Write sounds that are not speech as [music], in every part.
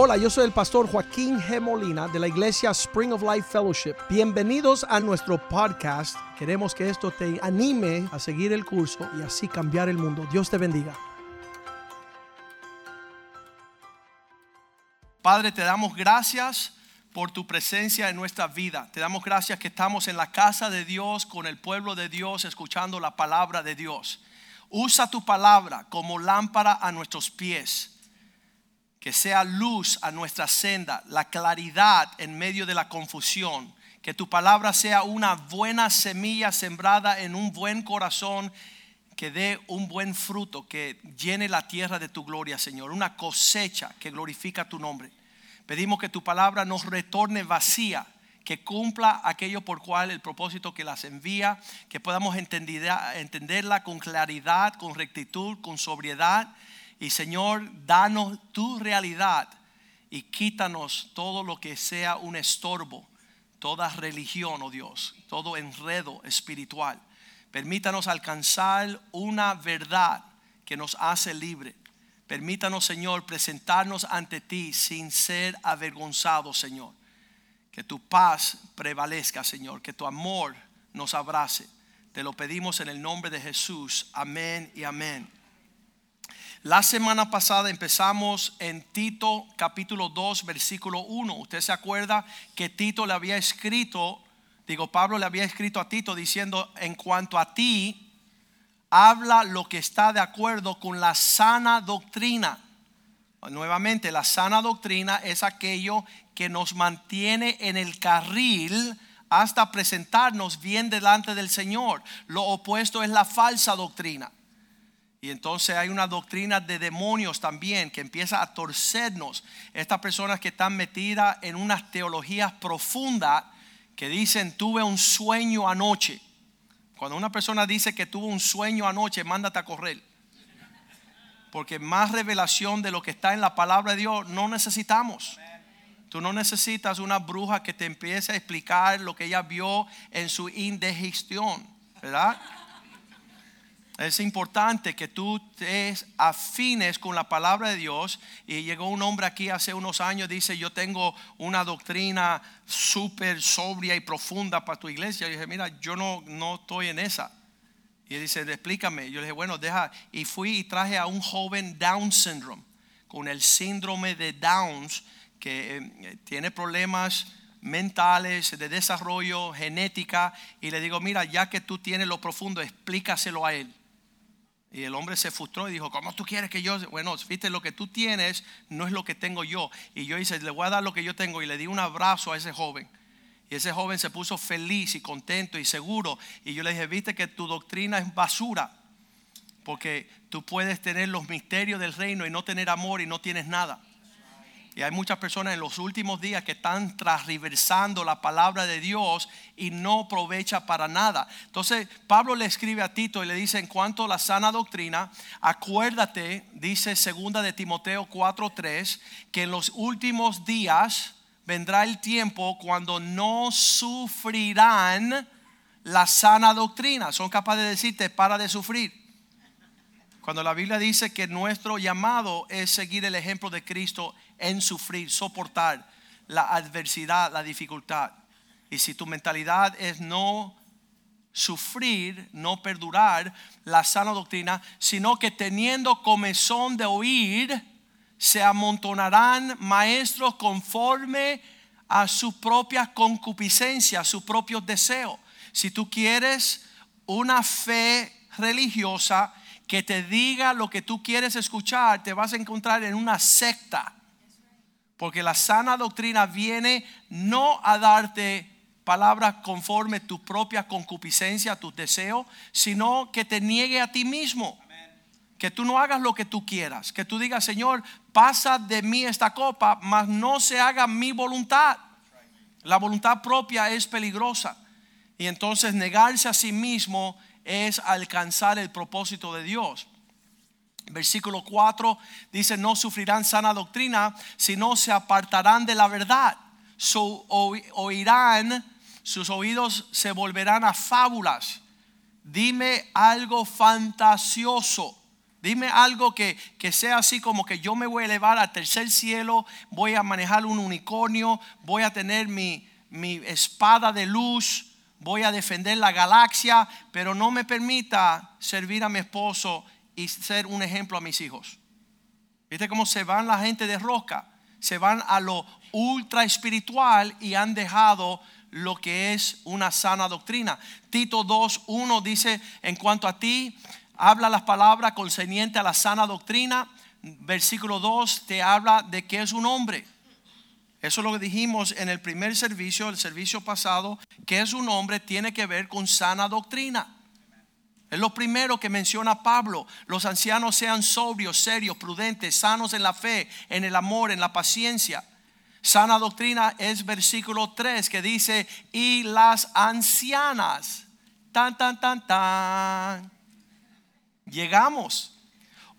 Hola, yo soy el pastor Joaquín G. Molina de la iglesia Spring of Life Fellowship. Bienvenidos a nuestro podcast. Queremos que esto te anime a seguir el curso y así cambiar el mundo. Dios te bendiga. Padre, te damos gracias por tu presencia en nuestra vida. Te damos gracias que estamos en la casa de Dios, con el pueblo de Dios, escuchando la palabra de Dios. Usa tu palabra como lámpara a nuestros pies que sea luz a nuestra senda, la claridad en medio de la confusión, que tu palabra sea una buena semilla sembrada en un buen corazón, que dé un buen fruto, que llene la tierra de tu gloria, Señor, una cosecha que glorifica tu nombre. Pedimos que tu palabra nos retorne vacía, que cumpla aquello por cual el propósito que las envía, que podamos entenderla con claridad, con rectitud, con sobriedad y Señor, danos tu realidad y quítanos todo lo que sea un estorbo, toda religión, oh Dios, todo enredo espiritual. Permítanos alcanzar una verdad que nos hace libre. Permítanos, Señor, presentarnos ante ti sin ser avergonzados, Señor. Que tu paz prevalezca, Señor. Que tu amor nos abrace. Te lo pedimos en el nombre de Jesús. Amén y amén. La semana pasada empezamos en Tito capítulo 2 versículo 1. Usted se acuerda que Tito le había escrito, digo Pablo le había escrito a Tito diciendo, en cuanto a ti, habla lo que está de acuerdo con la sana doctrina. Nuevamente, la sana doctrina es aquello que nos mantiene en el carril hasta presentarnos bien delante del Señor. Lo opuesto es la falsa doctrina. Y entonces hay una doctrina de demonios también que empieza a torcernos. Estas personas que están metidas en unas teologías profundas que dicen tuve un sueño anoche. Cuando una persona dice que tuvo un sueño anoche, mándate a correr. Porque más revelación de lo que está en la palabra de Dios no necesitamos. Tú no necesitas una bruja que te empiece a explicar lo que ella vio en su indigestión, ¿verdad? Es importante que tú te afines con la palabra de Dios. Y llegó un hombre aquí hace unos años, dice, yo tengo una doctrina súper sobria y profunda para tu iglesia. Y dije, mira, yo no, no estoy en esa. Y él dice, explícame. Yo le dije, bueno, deja. Y fui y traje a un joven Down syndrome, con el síndrome de Downs, que eh, tiene problemas mentales, de desarrollo, genética. Y le digo, mira, ya que tú tienes lo profundo, explícaselo a él. Y el hombre se frustró y dijo, ¿cómo tú quieres que yo? Bueno, viste, lo que tú tienes no es lo que tengo yo. Y yo hice, le voy a dar lo que yo tengo y le di un abrazo a ese joven. Y ese joven se puso feliz y contento y seguro. Y yo le dije, viste que tu doctrina es basura. Porque tú puedes tener los misterios del reino y no tener amor y no tienes nada. Y hay muchas personas en los últimos días que están transversando la palabra de Dios y no aprovecha para nada. Entonces Pablo le escribe a Tito y le dice en cuanto a la sana doctrina, acuérdate, dice segunda de Timoteo 4:3, que en los últimos días vendrá el tiempo cuando no sufrirán la sana doctrina. Son capaces de decirte para de sufrir. Cuando la Biblia dice que nuestro llamado es seguir el ejemplo de Cristo en sufrir, soportar la adversidad, la dificultad. Y si tu mentalidad es no sufrir, no perdurar la sana doctrina, sino que teniendo comezón de oír, se amontonarán maestros conforme a su propia concupiscencia, a su propio deseo. Si tú quieres una fe religiosa que te diga lo que tú quieres escuchar, te vas a encontrar en una secta porque la sana doctrina viene no a darte palabras conforme tu propia concupiscencia, tus deseos, sino que te niegue a ti mismo. Que tú no hagas lo que tú quieras. Que tú digas, Señor, pasa de mí esta copa, mas no se haga mi voluntad. La voluntad propia es peligrosa. Y entonces negarse a sí mismo es alcanzar el propósito de Dios. Versículo 4 dice, no sufrirán sana doctrina, sino se apartarán de la verdad. oirán, sus oídos se volverán a fábulas. Dime algo fantasioso. Dime algo que, que, sea así como que yo me voy a elevar al tercer cielo, voy a manejar un unicornio, voy a tener mi, mi espada de luz, voy a defender la galaxia, pero no me permita servir a mi esposo y ser un ejemplo a mis hijos. ¿Viste cómo se van la gente de roca? Se van a lo ultra espiritual y han dejado lo que es una sana doctrina. Tito 2.1 dice, en cuanto a ti, habla las palabras concernientes a la sana doctrina. Versículo 2 te habla de que es un hombre. Eso es lo que dijimos en el primer servicio, el servicio pasado, que es un hombre tiene que ver con sana doctrina. Es lo primero que menciona Pablo. Los ancianos sean sobrios, serios, prudentes, sanos en la fe, en el amor, en la paciencia. Sana doctrina es versículo 3 que dice, y las ancianas, tan, tan, tan, tan. Llegamos.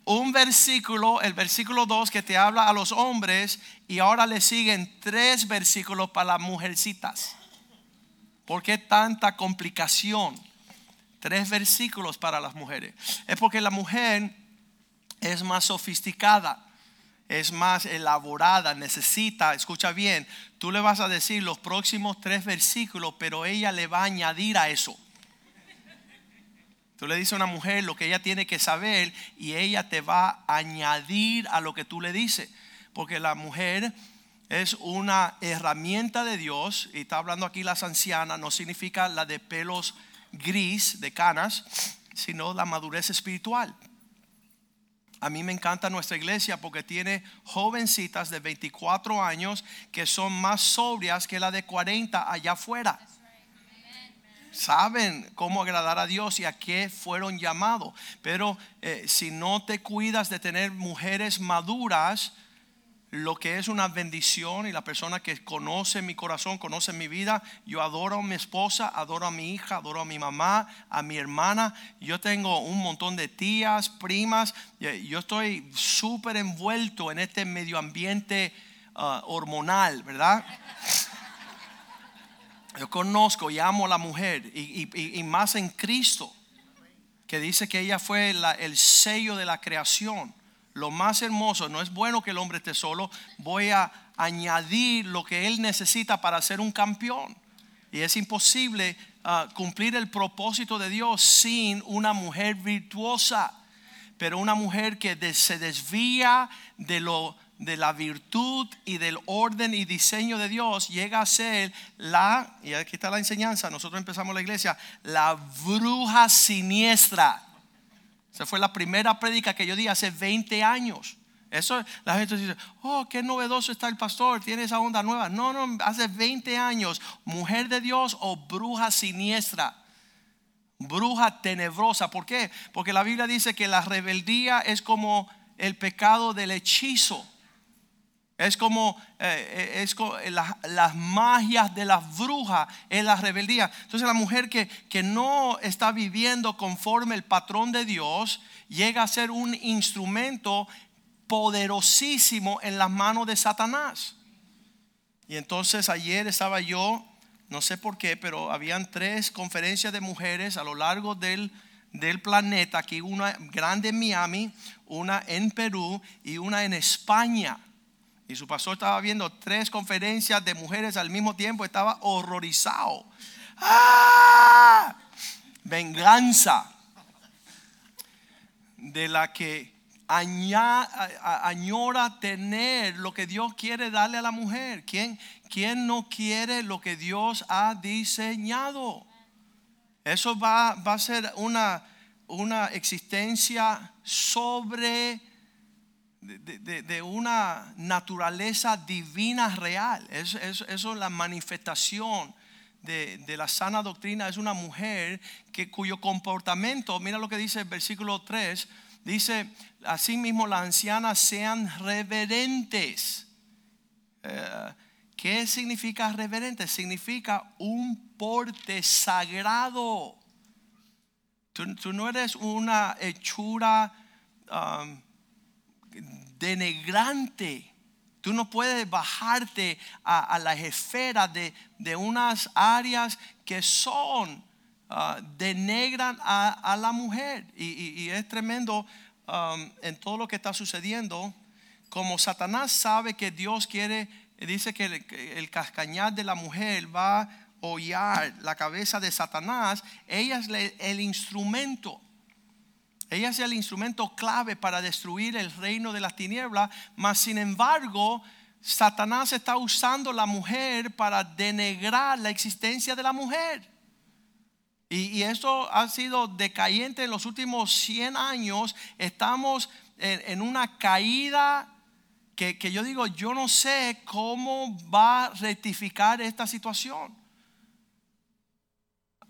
Un versículo, el versículo 2 que te habla a los hombres y ahora le siguen tres versículos para las mujercitas. ¿Por qué tanta complicación? Tres versículos para las mujeres. Es porque la mujer es más sofisticada, es más elaborada, necesita, escucha bien, tú le vas a decir los próximos tres versículos, pero ella le va a añadir a eso. Tú le dices a una mujer lo que ella tiene que saber y ella te va a añadir a lo que tú le dices. Porque la mujer es una herramienta de Dios, y está hablando aquí las ancianas, no significa la de pelos gris de canas, sino la madurez espiritual. A mí me encanta nuestra iglesia porque tiene jovencitas de 24 años que son más sobrias que la de 40 allá afuera. Saben cómo agradar a Dios y a qué fueron llamados. Pero eh, si no te cuidas de tener mujeres maduras, lo que es una bendición y la persona que conoce mi corazón, conoce mi vida. Yo adoro a mi esposa, adoro a mi hija, adoro a mi mamá, a mi hermana. Yo tengo un montón de tías, primas. Yo estoy súper envuelto en este medio ambiente uh, hormonal, ¿verdad? Yo conozco y amo a la mujer y, más en Cristo, que dice que ella fue el sello de la creación lo más hermoso, no es bueno que el hombre esté solo, voy a añadir lo que él necesita para ser un campeón. Y es imposible ah, cumplir el propósito de Dios sin una mujer virtuosa, pero una mujer que se desvía de lo de la virtud y del orden y diseño de Dios llega a ser la, y aquí está la enseñanza, nosotros empezamos la iglesia, la bruja siniestra. Esa fue la primera prédica que yo di hace 20 años. Eso la gente dice, oh, qué novedoso está el pastor, tiene esa onda nueva. No, no, hace 20 años, mujer de Dios o bruja siniestra, bruja tenebrosa. ¿Por qué? Porque la Biblia dice que la rebeldía es como el pecado del hechizo. Es como, eh, eh, es eh, las magias de las brujas, es la rebeldía. Entonces la mujer que, que no está viviendo conforme el patrón de Dios llega a ser un instrumento poderosísimo en las manos de Satanás. Y entonces ayer estaba yo, no sé por qué, pero habían tres conferencias de mujeres a lo largo del, del planeta, aquí una grande en Miami, una en Perú y una en España. Y su pastor estaba viendo tres conferencias de mujeres al mismo tiempo, estaba horrorizado. ¡Ah! Venganza de la que añora tener lo que Dios quiere darle a la mujer. ¿Quién, quién no quiere lo que Dios ha diseñado? Eso va, va a ser una, una existencia sobre de, una naturaleza divina real. Eso es la manifestación de, la sana doctrina. Es una mujer que, cuyo comportamiento, mira lo que dice el versículo 3, dice, asimismo las ancianas sean reverentes. Eh, ¿Qué significa reverente? Significa un porte sagrado. Tú, no eres una hechura um, denegrante. Tú no puedes bajarte a, la esfera de, unas áreas que son, uh, denegran a, la mujer. Y, es tremendo um, en todo lo que está sucediendo, como Satanás sabe que Dios quiere, dice que el, el de la mujer va a hollar la cabeza de Satanás, ella es el instrumento. Ella es el instrumento clave para destruir el reino de las tinieblas, mas sin embargo, Satanás está usando la mujer para denegrar la existencia de la mujer. Y, y esto ha sido decayente en los últimos 100 años. Estamos en, en una caída que, que yo digo, yo no sé cómo va a rectificar esta situación.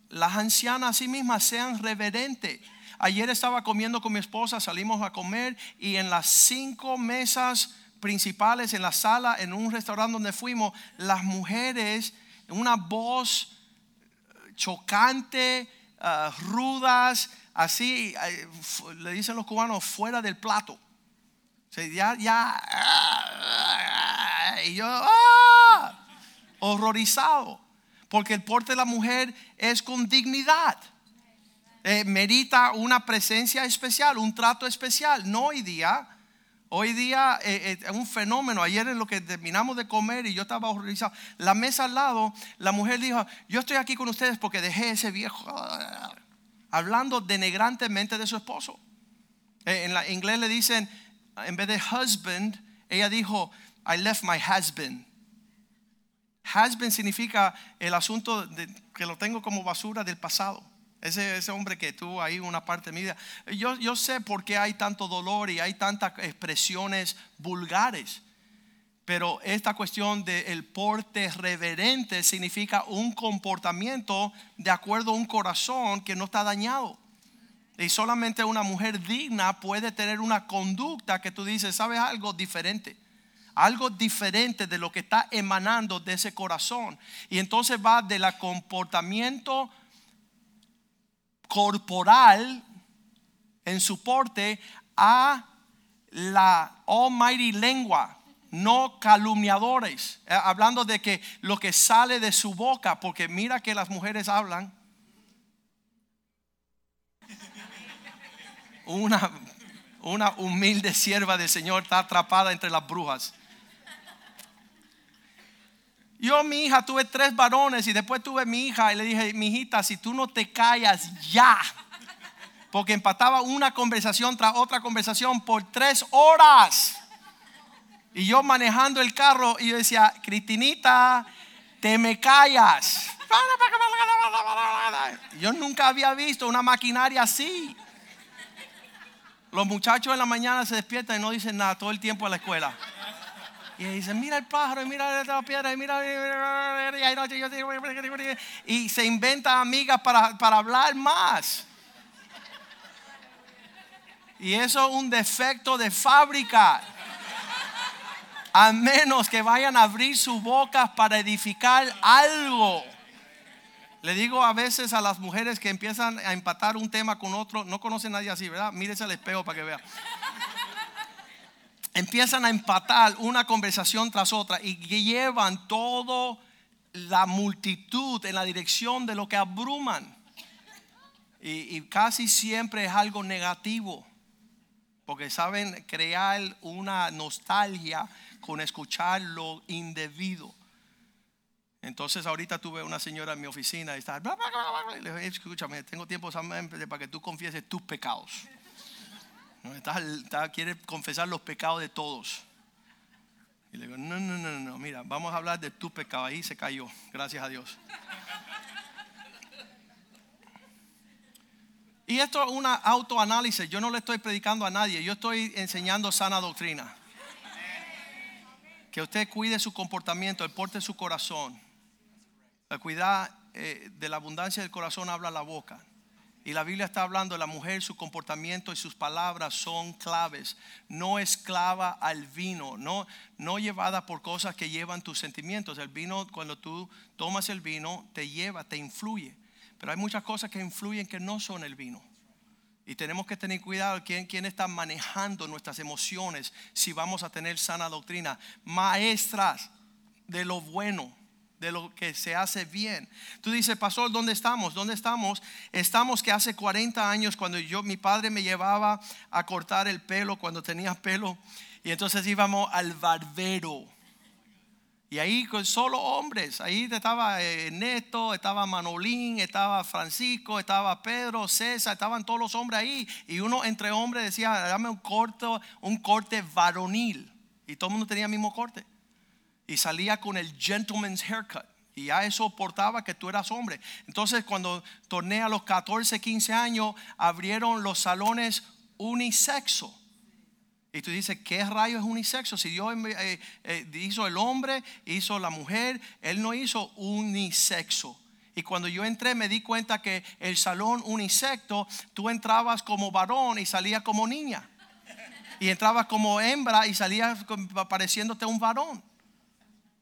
Las ancianas a sí mismas sean reverentes. Ayer estaba comiendo con mi esposa, salimos a comer y en las cinco mesas principales en la sala, en un restaurante donde fuimos, las mujeres, una voz chocante, ah, rudas, así, le dicen los cubanos, fuera del plato. O sea, ya, ya, y yo, ah, horrorizado, porque el porte de la mujer es con dignidad. Eh, merita una presencia especial, un trato especial, no hoy día. Hoy día eh, eh, es un fenómeno. Ayer en lo que terminamos de comer y yo estaba horrorizado. La mesa al lado, la mujer dijo: Yo estoy aquí con ustedes porque dejé ese viejo. Hablando denigrantemente de su esposo. Eh, en la inglés le dicen, en vez de husband, ella dijo: I left my husband. Husband significa el asunto que lo tengo como basura del pasado. Ese, ese hombre que tuvo ahí una parte de mi vida. Yo, yo sé por qué hay tanto dolor y hay tantas expresiones vulgares. Pero esta cuestión del porte reverente significa un comportamiento de acuerdo a un corazón que no está dañado. Y solamente una mujer digna puede tener una conducta que tú dices, ¿sabes algo diferente? Algo diferente de lo que está emanando de ese corazón. Y entonces va del comportamiento corporal en su porte a la almighty lengua, no calumniadores, Eh, hablando de que lo que sale de su boca, porque mira que las mujeres hablan. Una, una humilde sierva del Señor está atrapada entre las brujas. Yo, mi hija, tuve tres varones y después tuve mi hija y le dije, mi hijita, si tú no te callas ya, porque empataba una conversación tras otra conversación por tres horas. Y yo manejando el carro y yo decía, Cristinita, te me callas. Yo nunca había visto una maquinaria así. Los muchachos en la mañana se despiertan y no dicen nada todo el tiempo a la escuela. Y dicen, mira el pájaro, y mira la piedra, y mira. Y se inventa amigas para, para hablar más. Y eso es un defecto de fábrica. A menos que vayan a abrir sus bocas para edificar algo. Le digo a veces a las mujeres que empiezan a empatar un tema con otro, no conocen a nadie así, ¿verdad? Mírese al espejo para que vea. Empiezan a empatar una conversación tras otra y llevan toda la multitud en la dirección de lo que abruman. Y, casi siempre es algo negativo, porque saben crear una nostalgia con escuchar lo indebido. Entonces ahorita tuve una señora en mi oficina y estaba, y le dije, escúchame, tengo tiempo para que tú confieses tus pecados. Estás- quiere confesar los pecados de todos. Y le digo, no, no, no, no, mira, vamos a hablar de tu pecado. Ahí se cayó, gracias a Dios. Y esto es un autoanálisis. Yo no le estoy predicando a nadie, yo estoy enseñando sana doctrina. Que usted cuide su comportamiento, el porte su corazón. La cuidad eh, de la abundancia del corazón habla la boca. Y la Biblia está hablando de la mujer, su comportamiento y sus palabras son claves. No esclava al vino, no, no llevada por cosas que llevan tus sentimientos. El vino, cuando tú tomas el vino, te lleva, te influye. Pero hay muchas cosas que influyen que no son el vino. Y tenemos que tener cuidado quién, quién está manejando nuestras emociones si vamos a tener sana doctrina. Maestras de lo bueno, de lo que se hace bien. Tú dices, pastor, ¿dónde estamos? ¿Dónde estamos? Estamos que hace 40 años cuando yo, mi padre me llevaba a cortar el pelo cuando tenía pelo y entonces íbamos al barbero. Y ahí con solo hombres, ahí estaba eh, Neto, estaba Manolín, estaba Francisco, estaba Pedro, César, estaban todos los hombres ahí. Y uno entre hombres decía, dame un corte, un corte varonil. Y todo el mundo tenía el mismo corte y salía con el gentleman's haircut. Y ya eso portaba que tú eras hombre. Entonces cuando torné a los 14, 15 años, abrieron los salones unisexo. Y tú dices, ¿qué rayo es unisexo? Si Dios eh, eh, hizo el hombre, hizo la mujer, Él no hizo unisexo. Y cuando yo entré me di cuenta que el salón unisexo, tú entrabas como varón y salías como niña. Y entrabas como hembra y salías pareciéndote un varón.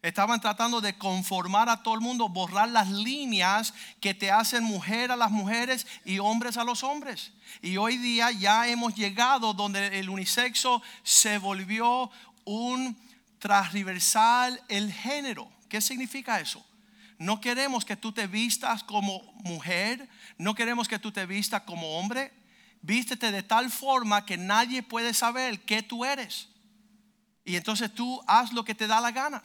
Estaban tratando de conformar a todo el mundo, borrar las líneas que te hacen mujer a las mujeres y hombres a los hombres. Y hoy día ya hemos llegado donde el unisexo se volvió un transversal el género. ¿Qué significa eso? No queremos que tú te vistas como mujer, no queremos que tú te vistas como hombre. Vístete de tal forma que nadie puede saber qué tú eres. Y entonces tú haz lo que te da la gana.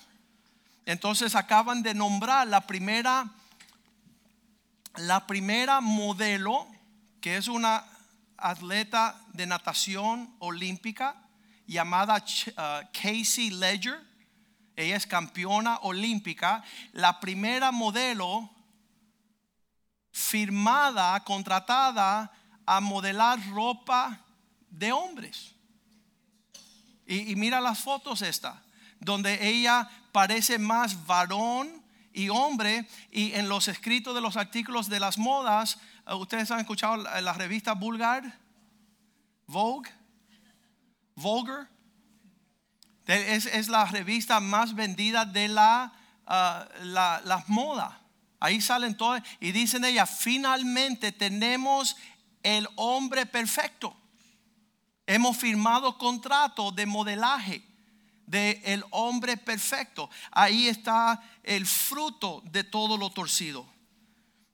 Entonces acaban de nombrar la primera, la primera modelo, que es una atleta de natación olímpica llamada uh, Casey Ledger. Ella es campeona olímpica. La primera modelo firmada, contratada a modelar ropa de hombres. Y, y mira las fotos esta, donde ella parece más varón y hombre. Y en los escritos de los artículos de las modas, eh, ustedes han escuchado la, revista Vulgar, Vogue, Vulgar. Es, la revista más vendida de la, uh, la, la moda. Ahí salen todas y dicen ella, finalmente tenemos el hombre perfecto. Hemos firmado contrato de modelaje de el hombre perfecto. Ahí está el fruto de todo lo torcido.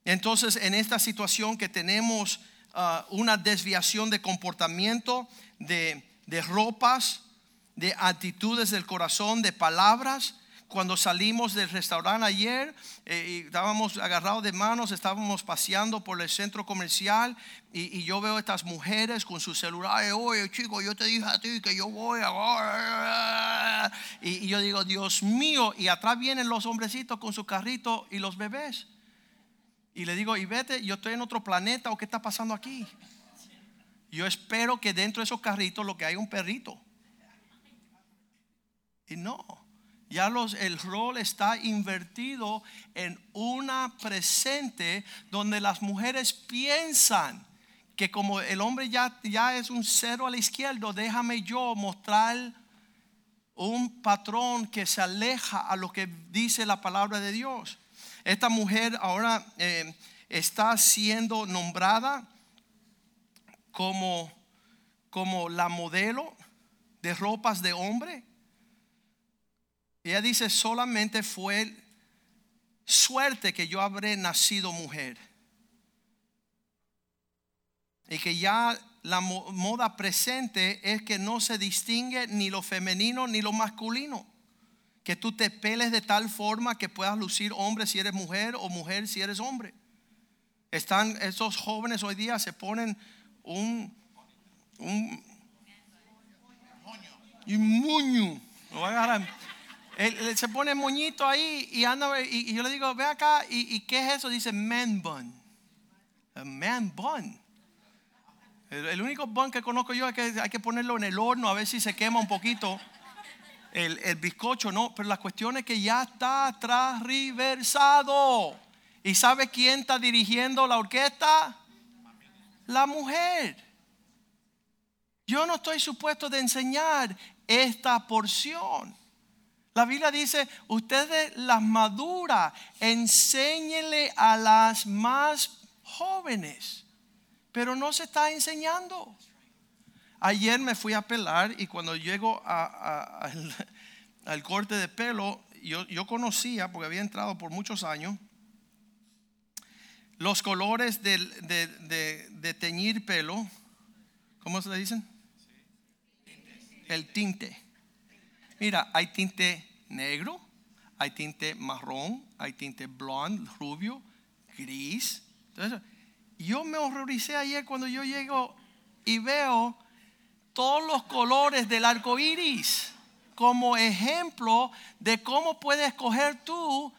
Entonces, en esta situación que tenemos uh, una desviación de comportamiento, de, de ropas, de actitudes del corazón, de palabras, cuando salimos del restaurante ayer, eh, estábamos agarrados de manos, estábamos paseando por el centro comercial y, yo veo estas mujeres con sus celulares, oye chico, yo te dije a ti que yo voy a... [laughs] Y, y yo digo, Dios mío, y atrás vienen los hombrecitos con su carrito y los bebés. Y le digo, y vete, yo estoy en otro planeta o qué está pasando aquí. Yo espero que dentro de esos carritos lo que hay un perrito. Y no. Ya los, el rol está invertido en una presente donde las mujeres piensan que como el hombre ya, ya es un cero a la izquierda, déjame yo mostrar un patrón que se aleja a lo que dice la palabra de Dios. Esta mujer ahora eh, está siendo nombrada como, como la modelo de ropas de hombre ella dice, solamente fue suerte que yo habré nacido mujer. Y que ya la moda presente es que no se distingue ni lo femenino ni lo masculino. Que tú te peles de tal forma que puedas lucir hombre si eres mujer o mujer si eres hombre. Están esos jóvenes hoy día se ponen un un, muño. Lo voy a agarrar él, se pone moñito ahí y anda y, yo le digo, ve acá, ¿y, qué es eso? Dice man bun. man bun. El, único bun que conozco yo es que hay que ponerlo en el horno a ver si se quema un poquito el, el bizcocho, no. Pero la cuestión es que ya está transversado. ¿Y sabe quién está dirigiendo la orquesta? La mujer. Yo no estoy supuesto de enseñar esta porción. La Biblia dice, ustedes las maduras, enséñenle a las más jóvenes, pero no se está enseñando. Ayer me fui a pelar y cuando llego [laughs] al corte de pelo, yo, yo conocía, porque había entrado por muchos años, los colores de, de, de, teñir pelo, ¿cómo se le dicen? El tinte. Mira, hay tinte negro, hay tinte marrón, hay tinte blond, rubio, gris. Entonces, yo me horroricé ayer cuando yo llego y veo todos los colores del arco iris como ejemplo de cómo puedes escoger tú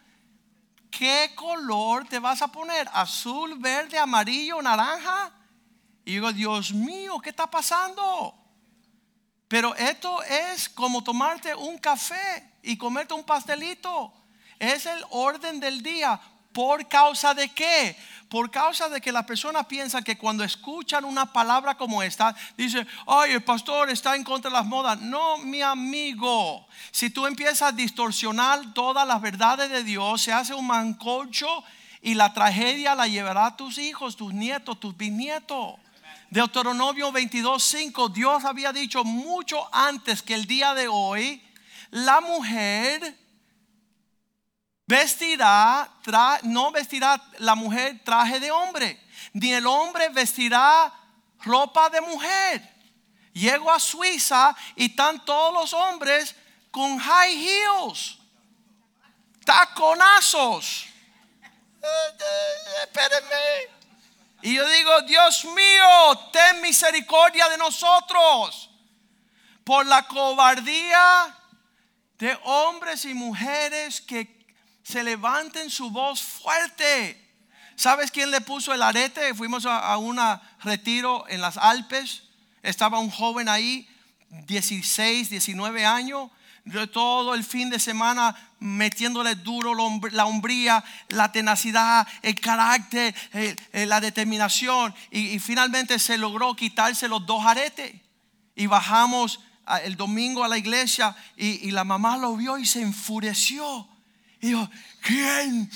qué color te vas a poner, azul, verde, amarillo, naranja. Y digo, Dios mío, ¿qué está pasando? Pero esto es como tomarte un café y comerte un pastelito. Es el orden del día. ¿Por causa de qué? Por causa de que la persona piensa que cuando escuchan una palabra como esta, dice, ay, el pastor está en contra de las modas. No, mi amigo. Si tú empiezas a distorsionar todas las verdades de Dios, se hace un mancocho y la tragedia la llevará a tus hijos, tus nietos, tus bisnietos. Deuteronomio 22:5, Dios había dicho mucho antes que el día de hoy, la mujer vestirá, no vestirá la mujer traje de hombre, ni el hombre vestirá ropa de mujer. Llego a Suiza y están todos los hombres con high heels, taconazos. Espérenme. Y yo digo, Dios mío, ten misericordia de nosotros por la cobardía de hombres y mujeres que se levanten su voz fuerte. ¿Sabes quién le puso el arete? Fuimos a, un retiro en las Alpes. Estaba un joven ahí, 16, 19 años. Todo el fin de semana metiéndole duro la hombría, la tenacidad, el carácter, la determinación. Y, finalmente se logró quitarse los dos aretes. Y bajamos el domingo a la iglesia y, la mamá lo vio y se enfureció. Y yo, ¿quién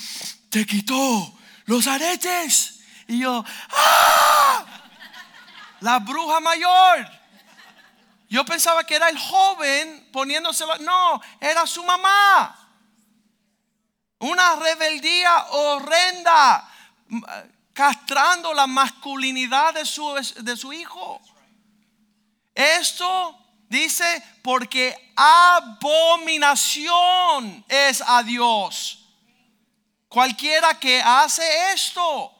te quitó los aretes? Y yo, ¡ah! La bruja mayor. Yo pensaba que era el joven poniéndoselo. No, era su mamá. Una rebeldía horrenda, castrando la masculinidad de su, de su hijo. Esto Dice, porque abominación es a Dios. Cualquiera que hace esto.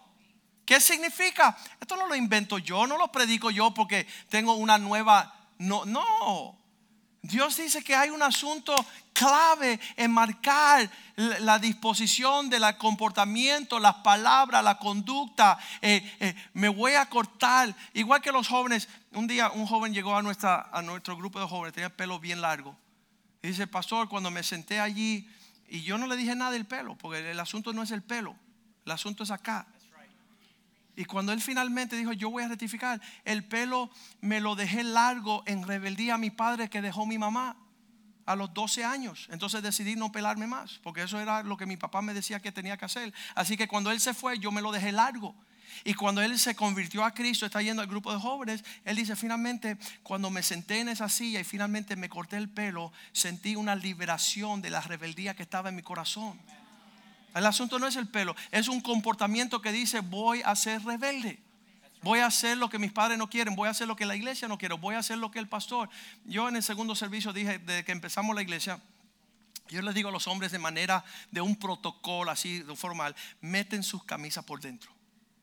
¿Qué significa? Esto no lo invento yo, no lo predico yo porque tengo una nueva... No, no. Dios dice que hay un asunto clave en marcar la disposición del comportamiento, las palabras, la conducta. Eh, eh, me voy a cortar. Igual que los jóvenes, un día un joven llegó a, nuestra, a nuestro grupo de jóvenes, tenía el pelo bien largo. Y dice, pastor, cuando me senté allí, y yo no le dije nada del pelo, porque el asunto no es el pelo, el asunto es acá. Y cuando él finalmente dijo, yo voy a rectificar, el pelo me lo dejé largo en rebeldía a mi padre que dejó mi mamá a los 12 años. Entonces decidí no pelarme más, porque eso era lo que mi papá me decía que tenía que hacer. Así que cuando él se fue, yo me lo dejé largo. Y cuando él se convirtió a Cristo, está yendo al grupo de jóvenes, él dice, finalmente, cuando me senté en esa silla y finalmente me corté el pelo, sentí una liberación de la rebeldía que estaba en mi corazón. El asunto no es el pelo, es un comportamiento que dice voy a ser rebelde. Voy a hacer lo que mis padres no quieren, voy a hacer lo que la iglesia no quiere, voy a hacer lo que el pastor. Yo en el segundo servicio dije, desde que empezamos la iglesia, yo les digo a los hombres de manera de un protocolo así formal, meten sus camisas por dentro.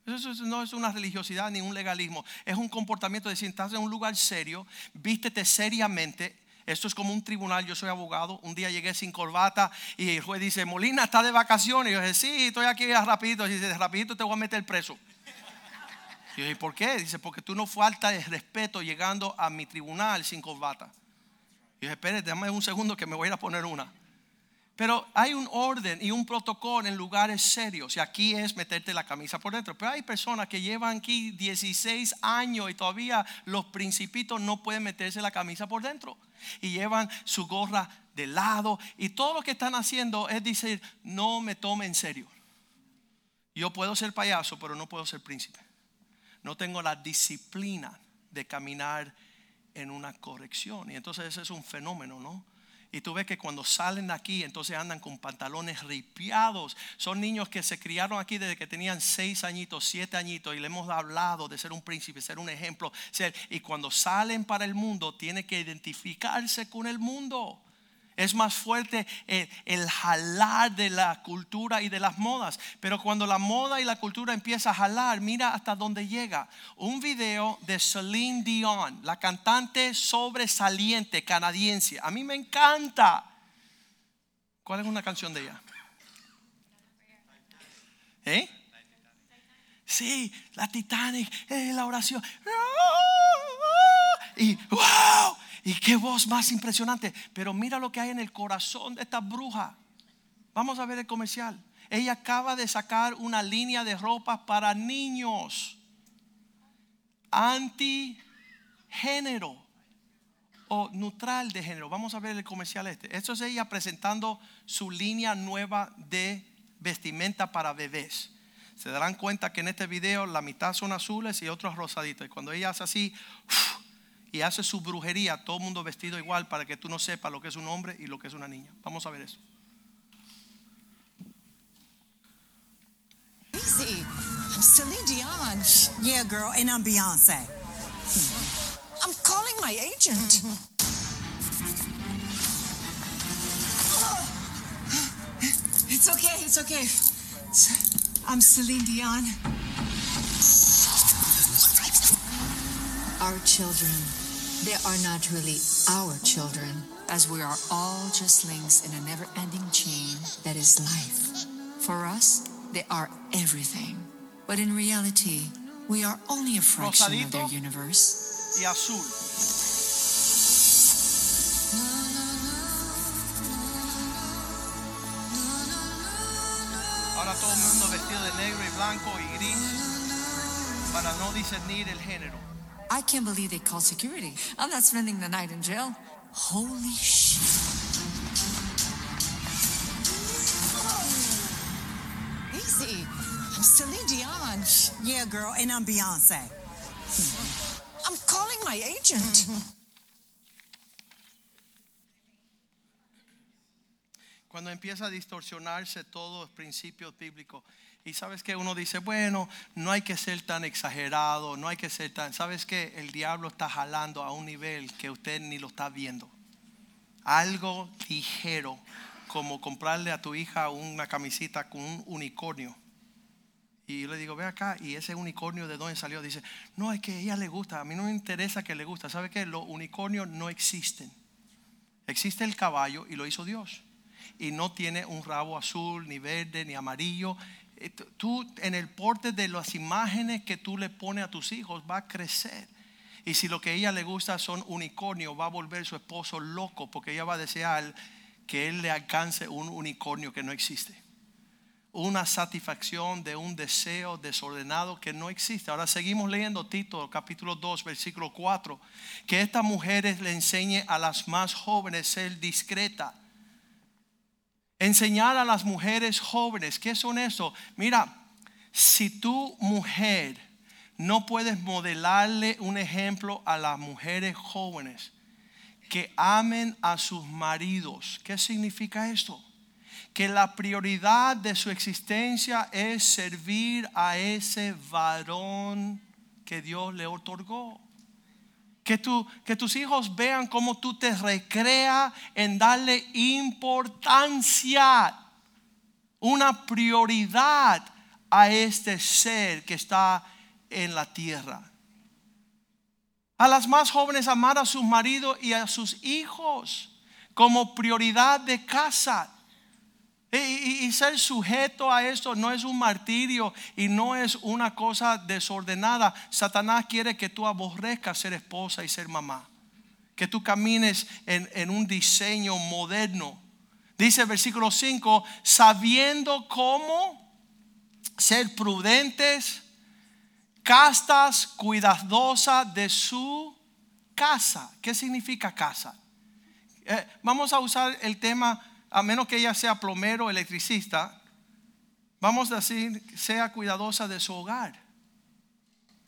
Eso no es una religiosidad ni un legalismo, es un comportamiento de si estás en un lugar serio, vístete seriamente, esto es como un tribunal, yo soy abogado. Un día llegué sin corbata y el juez dice, Molina está de vacaciones. Y yo dije, sí, estoy aquí rapidito. Y dice, rapidito te voy a meter preso. Y yo dije, ¿por qué? Dice, porque tú no faltas de respeto llegando a mi tribunal sin corbata. Y yo dije, espérate, dame un segundo que me voy a ir a poner una. Pero hay un orden y un protocolo en lugares serios. Y aquí es meterte la camisa por dentro. Pero hay personas que llevan aquí 16 años y todavía los principitos no pueden meterse la camisa por dentro y llevan su gorra de lado y todo lo que están haciendo es decir, no me tome en serio. Yo puedo ser payaso, pero no puedo ser príncipe. No tengo la disciplina de caminar en una corrección. Y entonces ese es un fenómeno, ¿no? Y tú ves que cuando salen aquí, entonces andan con pantalones ripiados. Son niños que se criaron aquí desde que tenían seis añitos, siete añitos, y le hemos hablado de ser un príncipe, ser un ejemplo. y cuando salen para el mundo, tiene que identificarse con el mundo. Es más fuerte el, jalar de la cultura y de las modas. Pero cuando la moda y la cultura empieza a jalar, mira hasta dónde llega. Un video de Celine Dion, la cantante sobresaliente canadiense. A mí me encanta. ¿Cuál es una canción de ella? ¿Eh? Sí, la Titanic, eh, la oración. Y wow, y qué voz más impresionante. Pero mira lo que hay en el corazón de esta bruja. Vamos a ver el comercial. Ella acaba de sacar una línea de ropa para niños. Antigénero o neutral de género. Vamos a ver el comercial este. Esto es ella presentando su línea nueva de vestimenta para bebés. Se darán cuenta que en este video la mitad son azules y otros rosaditos. Y cuando ella hace así, y hace su brujería, todo el mundo vestido igual para que tú no sepas lo que es un hombre y lo que es una niña. Vamos a ver eso. Easy. I'm Celine Dion. Yeah, girl, and I'm Beyonce. I'm calling my agent. [gasps] It's okay, it's okay. I'm Celine Dion. Our children they are not really our children, as we are all just links in a never ending chain that is life. For us, they are everything. But in reality, we are only a fraction Rosadito of their universe. Y azul. Ahora todo el mundo vestido de negro y blanco y gris para no discernir el género. I can't believe they called security. I'm not spending the night in jail. Holy shit. Easy. I'm Celine Dion. Yeah, girl, and I'm Beyonce. I'm calling my agent. Cuando empieza a distorsionarse todos los principios bíblicos, y sabes que uno dice, bueno, no hay que ser tan exagerado, no hay que ser tan, sabes que el diablo está jalando a un nivel que usted ni lo está viendo. Algo ligero, como comprarle a tu hija una camisita con un unicornio. Y yo le digo, ve acá, y ese unicornio de dónde salió, dice, no, es que a ella le gusta, a mí no me interesa que le gusta. ¿Sabe que los unicornios no existen? Existe el caballo y lo hizo Dios. Y no tiene un rabo azul, ni verde, ni amarillo tú en el porte de las imágenes que tú le pones a tus hijos va a crecer. Y si lo que ella le gusta son unicornios, va a volver su esposo loco porque ella va a desear que él le alcance un unicornio que no existe. Una satisfacción de un deseo desordenado que no existe. Ahora seguimos leyendo Tito capítulo 2 versículo 4. Que estas mujeres le enseñe a las más jóvenes ser discreta Enseñar a las mujeres jóvenes, ¿qué son eso? Mira, si tu mujer no puedes modelarle un ejemplo a las mujeres jóvenes que amen a sus maridos, ¿qué significa esto? Que la prioridad de su existencia es servir a ese varón que Dios le otorgó. Que, que tus hijos vean cómo tú te recreas en darle importancia, una prioridad a este ser que está en la tierra. A las más jóvenes amar a sus maridos y a sus hijos como prioridad de casa. Y, ser sujeto a esto no es un martirio y no es una cosa desordenada. Satanás quiere que tú aborrezcas ser esposa y ser mamá. Que tú camines en, en un diseño moderno. Dice el versículo 5, sabiendo cómo ser prudentes, castas, cuidadosas de su casa. ¿Qué significa casa? Eh, vamos a usar el tema a menos que ella sea plomero, electricista, vamos a decir, sea cuidadosa de su hogar.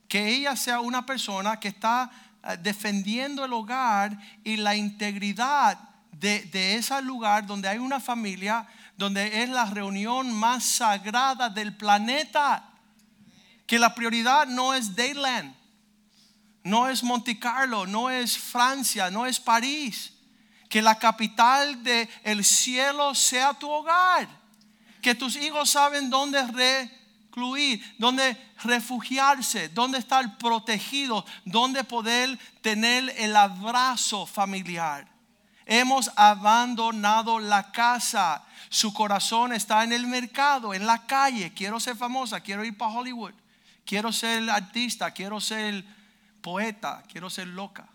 Que ella sea una persona que está eh, defendiendo el hogar y la integridad de, de ese lugar donde hay una familia, donde es la reunión más sagrada del planeta. Que la prioridad no es Dayland, no es Monte Carlo, no es Francia, no es París. Que la capital del el cielo sea tu hogar. Que tus hijos saben dónde recluir, dónde refugiarse, dónde estar protegidos, dónde poder tener el abrazo familiar. Hemos abandonado la casa. Su corazón está en el mercado, en la calle. Quiero ser famosa, quiero ir para Hollywood. Quiero ser artista, quiero ser poeta, quiero ser loca.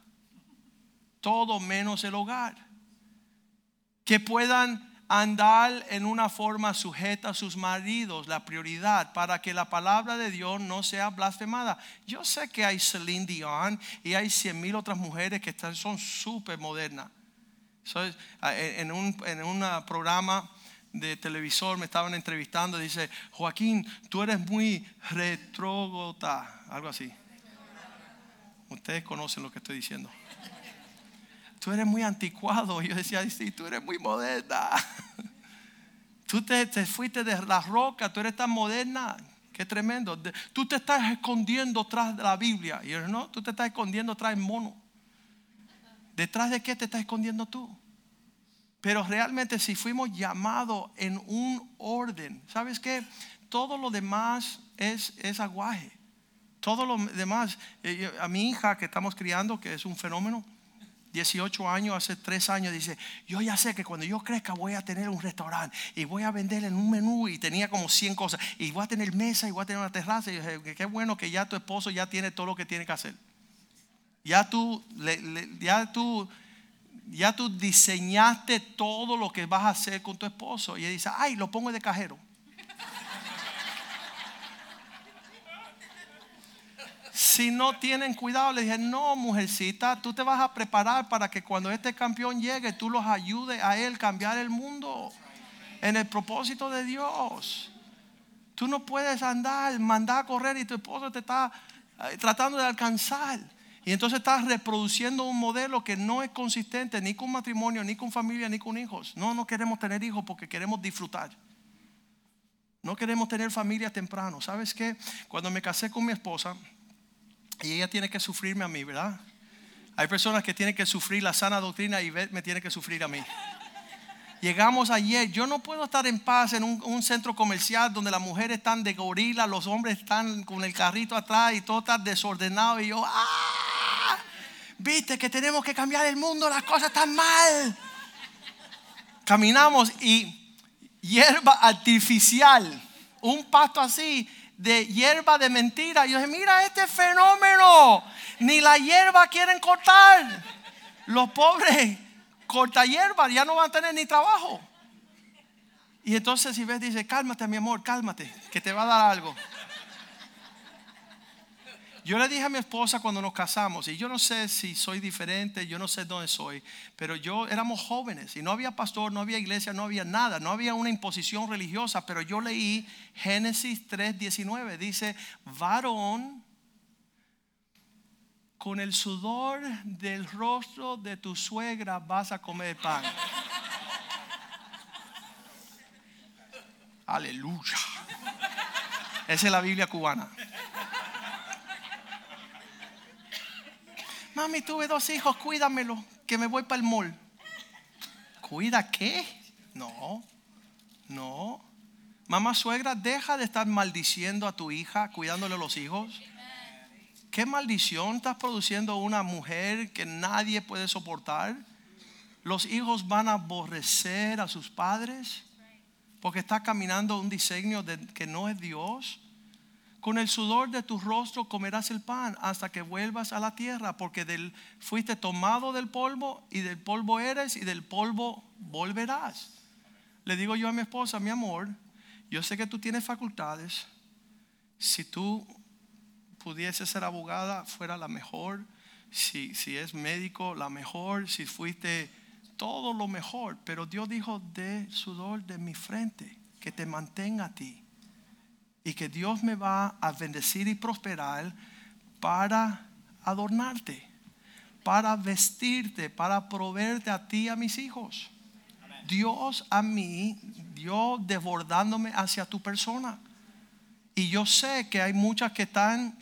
Todo menos el hogar. Que puedan andar en una forma sujeta a sus maridos, la prioridad, para que la palabra de Dios no sea blasfemada. Yo sé que hay Celine Dion y hay cien mil otras mujeres que están, son súper modernas. So, en, un, en un programa de televisor me estaban entrevistando, dice, Joaquín, tú eres muy retrógota, algo así. Ustedes conocen lo que estoy diciendo. Tú eres muy anticuado. Yo decía, sí, tú eres muy moderna. [laughs] Tú te, te fuiste de la roca, tú eres tan moderna. Qué tremendo. Tú te estás escondiendo tras de la Biblia. Y yo, no, tú te estás escondiendo tras el mono. ¿Detrás de qué te estás escondiendo tú? Pero realmente si fuimos llamados en un orden, ¿sabes qué? Todo lo demás es, es aguaje. Todo lo demás, eh, a mi hija que estamos criando, que es un fenómeno, 18 años, hace 3 años, dice, yo ya sé que cuando yo crezca voy a tener un restaurante y voy a vender en un menú y tenía como 100 cosas y voy a tener mesa y voy a tener una terraza y dije, qué bueno que ya tu esposo ya tiene todo lo que tiene que hacer. Ya tú, ya tú ya tú diseñaste todo lo que vas a hacer con tu esposo. Y él dice, ay, lo pongo de cajero. Si no tienen cuidado, le dije, no, mujercita, tú te vas a preparar para que cuando este campeón llegue, tú los ayudes a él cambiar el mundo en el propósito de Dios. Tú no puedes andar, mandar a correr y tu esposo te está eh, tratando de alcanzar. Y entonces estás reproduciendo un modelo que no es consistente ni con matrimonio, ni con familia, ni con hijos. No, no queremos tener hijos porque queremos disfrutar. No queremos tener familia temprano. ¿Sabes qué? Cuando me casé con mi esposa, y ella tiene que sufrirme a mí, ¿verdad? Hay personas que tienen que sufrir la sana doctrina y me tiene que sufrir a mí. Llegamos ayer, yo no puedo estar en paz en un, centro comercial donde las mujeres están de gorila, los hombres están con el carrito atrás y todo está desordenado y yo, ¡ah! viste que tenemos que cambiar el mundo, las cosas están mal. Caminamos y hierba artificial, un pasto así de hierba de mentira. Y yo dije, mira este fenómeno, ni la hierba quieren cortar. Los pobres corta hierba ya no van a tener ni trabajo. Y entonces si dice, cálmate mi amor, cálmate, que te va a dar algo. Yo le dije a mi esposa cuando nos casamos, y yo no sé si soy diferente, yo no sé dónde soy, pero yo éramos jóvenes y no había pastor, no había iglesia, no había nada, no había una imposición religiosa, pero yo leí Génesis 3:19, dice, varón, con el sudor del rostro de tu suegra vas a comer pan. Aleluya. Esa es la Biblia cubana. Mami, tuve dos hijos, cuídamelo, que me voy para el mall. ¿Cuida qué? No, no. Mamá suegra, deja de estar maldiciendo a tu hija, cuidándole los hijos. ¿Qué maldición estás produciendo una mujer que nadie puede soportar? Los hijos van a aborrecer a sus padres porque está caminando un diseño de, que no es Dios. Con el sudor de tu rostro comerás el pan hasta que vuelvas a la tierra, porque del, fuiste tomado del polvo y del polvo eres y del polvo volverás. Le digo yo a mi esposa, mi amor, yo sé que tú tienes facultades. Si tú pudieses ser abogada, fuera la mejor. Si, si es médico, la mejor. Si fuiste todo lo mejor. Pero Dios dijo, de sudor de mi frente, que te mantenga a ti y que Dios me va a bendecir y prosperar para adornarte, para vestirte, para proveerte a ti y a mis hijos. Dios a mí, Dios desbordándome hacia tu persona. Y yo sé que hay muchas que están,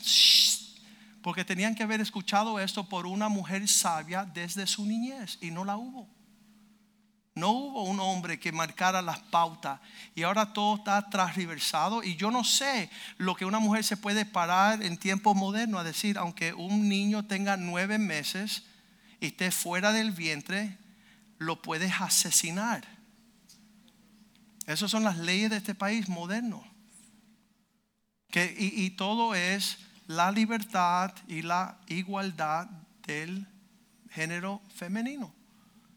porque tenían que haber escuchado esto por una mujer sabia desde su niñez y no la hubo. No hubo un hombre que marcara las pautas y ahora todo está transversado y yo no sé lo que una mujer se puede parar en tiempos modernos a decir, aunque un niño tenga nueve meses y esté fuera del vientre, lo puedes asesinar. Esas son las leyes de este país moderno. Que, y, y todo es la libertad y la igualdad del género femenino.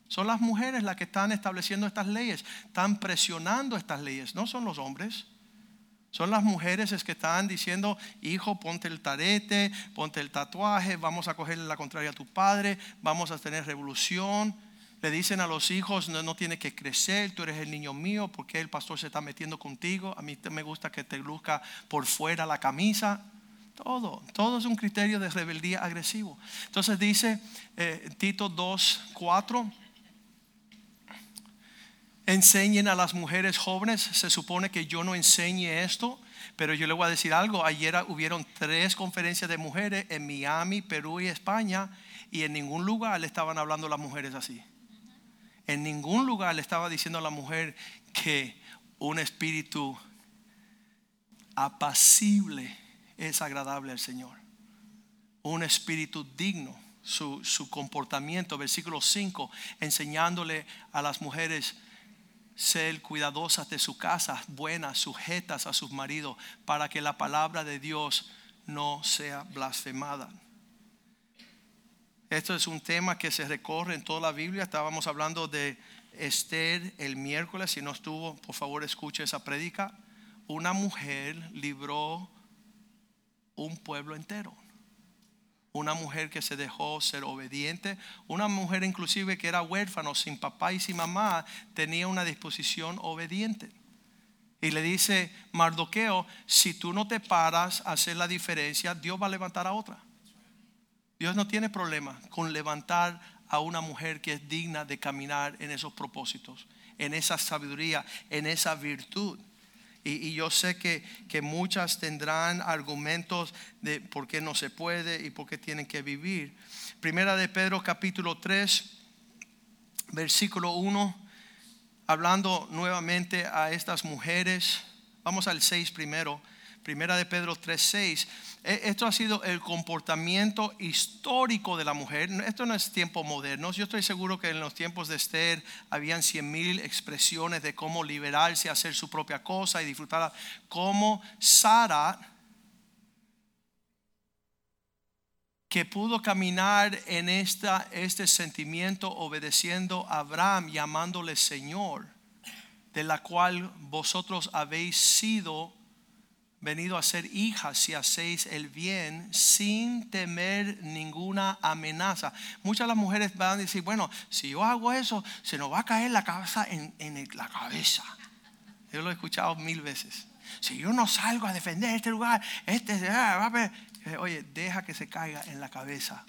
Son las mujeres las que están estableciendo estas leyes, están presionando estas leyes, no son los hombres. Son las mujeres es que están diciendo, hijo, ponte el tarete, ponte el tatuaje, vamos a cogerle la contraria a tu padre, vamos a tener revolución. Le dicen a los hijos, no, no tiene que crecer, tú eres el niño mío, porque el pastor se está metiendo contigo. A mí me gusta que te luzca por fuera la camisa. Todo, todo es un criterio de rebeldía agresivo. Entonces dice eh, Tito 2, 4 enseñen a las mujeres jóvenes. Se supone que yo no enseñe esto, pero yo le voy a decir algo. Ayer hubieron tres conferencias de mujeres en Miami, Perú y España, y en ningún lugar le estaban hablando las mujeres así. En ningún lugar le estaba diciendo a la mujer que un espíritu apacible es agradable al Señor. Un espíritu digno, su, su comportamiento, versículo 5, enseñándole a las mujeres ser cuidadosas de su casa, buenas, sujetas a sus maridos, para que la palabra de Dios no sea blasfemada. Esto es un tema que se recorre en toda la Biblia. Estábamos hablando de Esther el miércoles. Si no estuvo, por favor escuche esa prédica. Una mujer libró un pueblo entero. Una mujer que se dejó ser obediente. Una mujer inclusive que era huérfano, sin papá y sin mamá, tenía una disposición obediente. Y le dice Mardoqueo, si tú no te paras a hacer la diferencia, Dios va a levantar a otra. Dios no tiene problema con levantar a una mujer que es digna de caminar en esos propósitos, en esa sabiduría, en esa virtud. Y, y yo sé que, que muchas tendrán argumentos de por qué no se puede y por qué tienen que vivir. Primera de Pedro capítulo 3, versículo 1, hablando nuevamente a estas mujeres. Vamos al 6 primero. Primera de Pedro 3, 6. E- Esto ha sido el comportamiento histórico de la mujer. Esto no es tiempo moderno. Yo estoy seguro que en los tiempos de Esther habían cien mil expresiones de cómo liberarse, hacer su propia cosa y disfrutar. Como Sara, que pudo caminar en esta, este sentimiento obedeciendo a Abraham, llamándole Señor, de la cual vosotros habéis sido venido a ser hijas si hacéis el bien sin temer ninguna amenaza. Muchas de las mujeres van a decir, bueno, si yo hago eso, se nos va a caer la cabeza en, la cabeza. Yo lo he escuchado mil veces. Si yo no salgo a defender este lugar, este ah, va a. Eh, Oye, deja que se caiga en la cabeza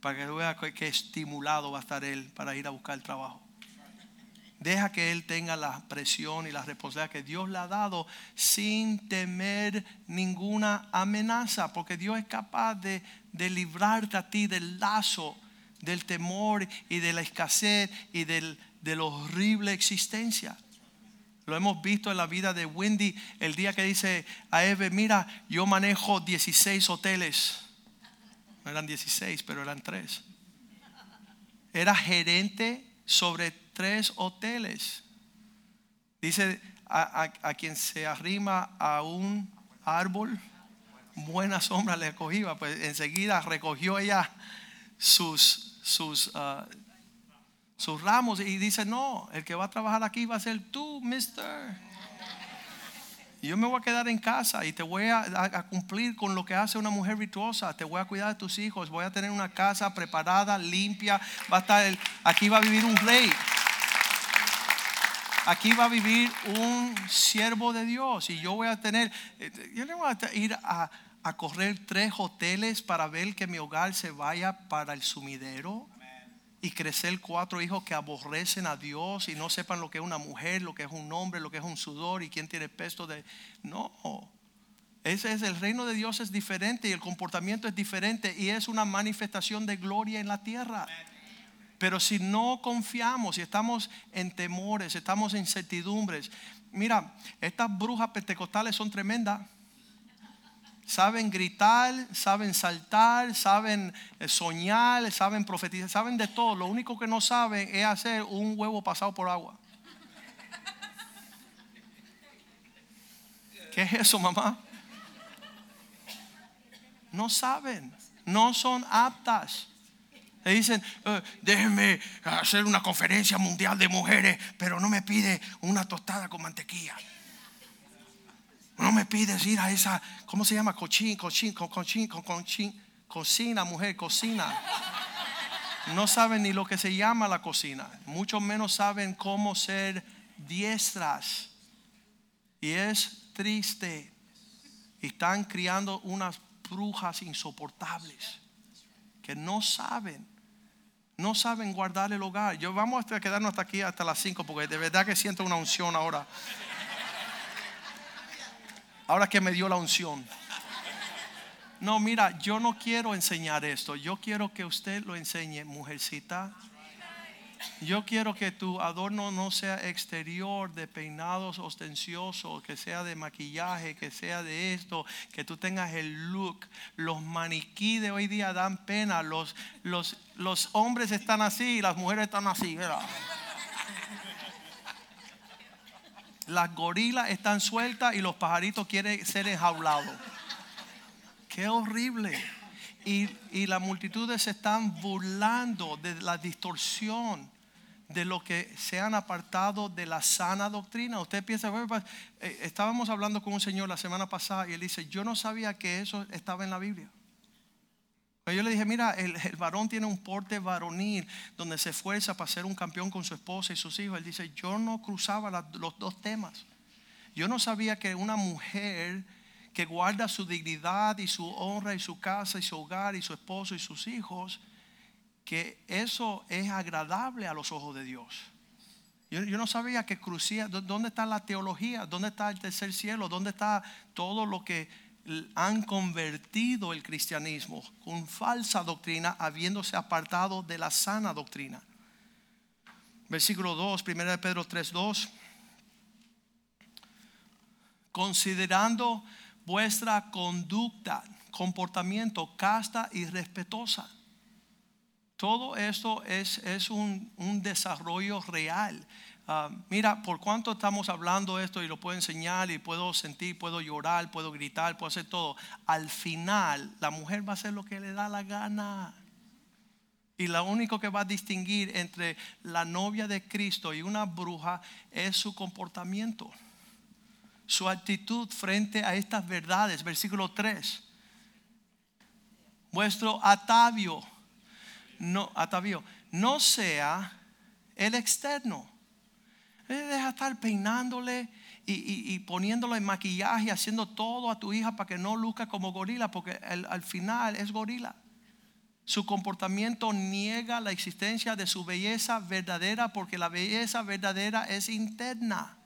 para que vea que estimulado va a estar él para ir a buscar el trabajo. Deja que Él tenga la presión y la responsabilidad que Dios le ha dado sin temer ninguna amenaza, porque Dios es capaz de, de librarte a ti del lazo, del temor y de la escasez y del, de la horrible existencia. Lo hemos visto en la vida de Wendy el día que dice a Eve, mira, yo manejo 16 hoteles. No eran 16, pero eran 3. Era gerente sobre tres hoteles. Dice a, a- quien se arrima a un árbol, buena sombra le cogía. Pues enseguida recogió ella sus, sus, ah, sus ramos y dice, no, el que va a trabajar aquí va a ser tú, mister. Yo me voy a quedar en casa y te voy a, cumplir con lo que hace una mujer virtuosa. Te voy a cuidar de tus hijos. Voy a tener una casa preparada, limpia. Va a estar aquí va a vivir un rey. Aquí va a vivir un siervo de Dios. Y yo voy a tener, eh, yo le voy a ir a, a correr tres hoteles para ver que mi hogar se vaya para el sumidero y crecer cuatro hijos que aborrecen a Dios y no sepan lo que es una mujer, lo que es un hombre, lo que es un sudor y quién tiene pesto de... No, ese es el reino de Dios es diferente y el comportamiento es diferente y es una manifestación de gloria en la tierra. Pero si no confiamos, si estamos en temores, estamos en incertidumbres, mira, estas brujas pentecostales son tremendas. Saben gritar, saben saltar, saben eh, soñar, saben profetizar, saben de todo. Lo único que no saben es hacer un huevo pasado por agua. ¿Qué es eso, mamá? No saben, no son aptas. Le dicen, eh, déjenme hacer una conferencia mundial de mujeres, pero no me pide una tostada con mantequilla. No me pides ir a esa, ¿cómo se llama? Cochín, cochín, cochín, cochín, cocina, mujer, cocina. No saben ni lo que se llama la cocina, mucho menos saben cómo ser diestras. Y es triste. Están criando unas brujas insoportables que no saben, no saben guardar el hogar. Yo vamos a quedarnos hasta aquí hasta las 5 porque de verdad que siento una unción ahora. Ahora que me dio la unción. No, mira, yo no quiero enseñar esto. Yo quiero que usted lo enseñe, mujercita. Yo quiero que tu adorno no sea exterior de peinados ostenciosos, que sea de maquillaje, que sea de esto, que tú tengas el look. Los maniquí de hoy día dan pena. Los, los, los hombres están así y las mujeres están así. Las gorilas están sueltas y los pajaritos quieren ser enjaulados. Qué horrible. Y, y las multitudes se están burlando de la distorsión de lo que se han apartado de la sana doctrina. Usted piensa, pues, eh, estábamos hablando con un señor la semana pasada y él dice, yo no sabía que eso estaba en la Biblia. Pero yo le dije, mira, el, varón tiene un porte varonil donde se esfuerza para ser un campeón con su esposa y sus hijos. Él dice, yo no cruzaba los dos temas. Yo no sabía que una mujer que guarda su dignidad y su honra y su casa y su hogar y su esposo y sus hijos, que eso es agradable a los ojos de Dios. Yo, no sabía que crucía, ¿dónde está la teología? ¿Dónde está el tercer cielo? ¿Dónde está todo lo que han convertido el cristianismo con falsa doctrina, habiéndose apartado de la sana doctrina. Versículo 2, 1 de Pedro 3, 2. Considerando vuestra conducta, comportamiento casta y respetuosa. Todo esto es, es un, un desarrollo real Ah, mira, por cuánto estamos hablando esto y lo puedo enseñar y puedo sentir, puedo llorar, puedo gritar, puedo hacer todo. Al final, la mujer va a hacer lo que le da la gana. Y lo único que va a distinguir entre la novia de Cristo y una bruja es su comportamiento, su actitud frente a estas verdades. Versículo 3. Vuestro atavio, no, atavio, no sea el externo Deja estar peinándole y, poniéndole en maquillaje, haciendo todo a tu hija para que no luzca como gorila, porque al final es gorila. Su comportamiento niega la existencia de su belleza verdadera, porque la belleza verdadera es interna.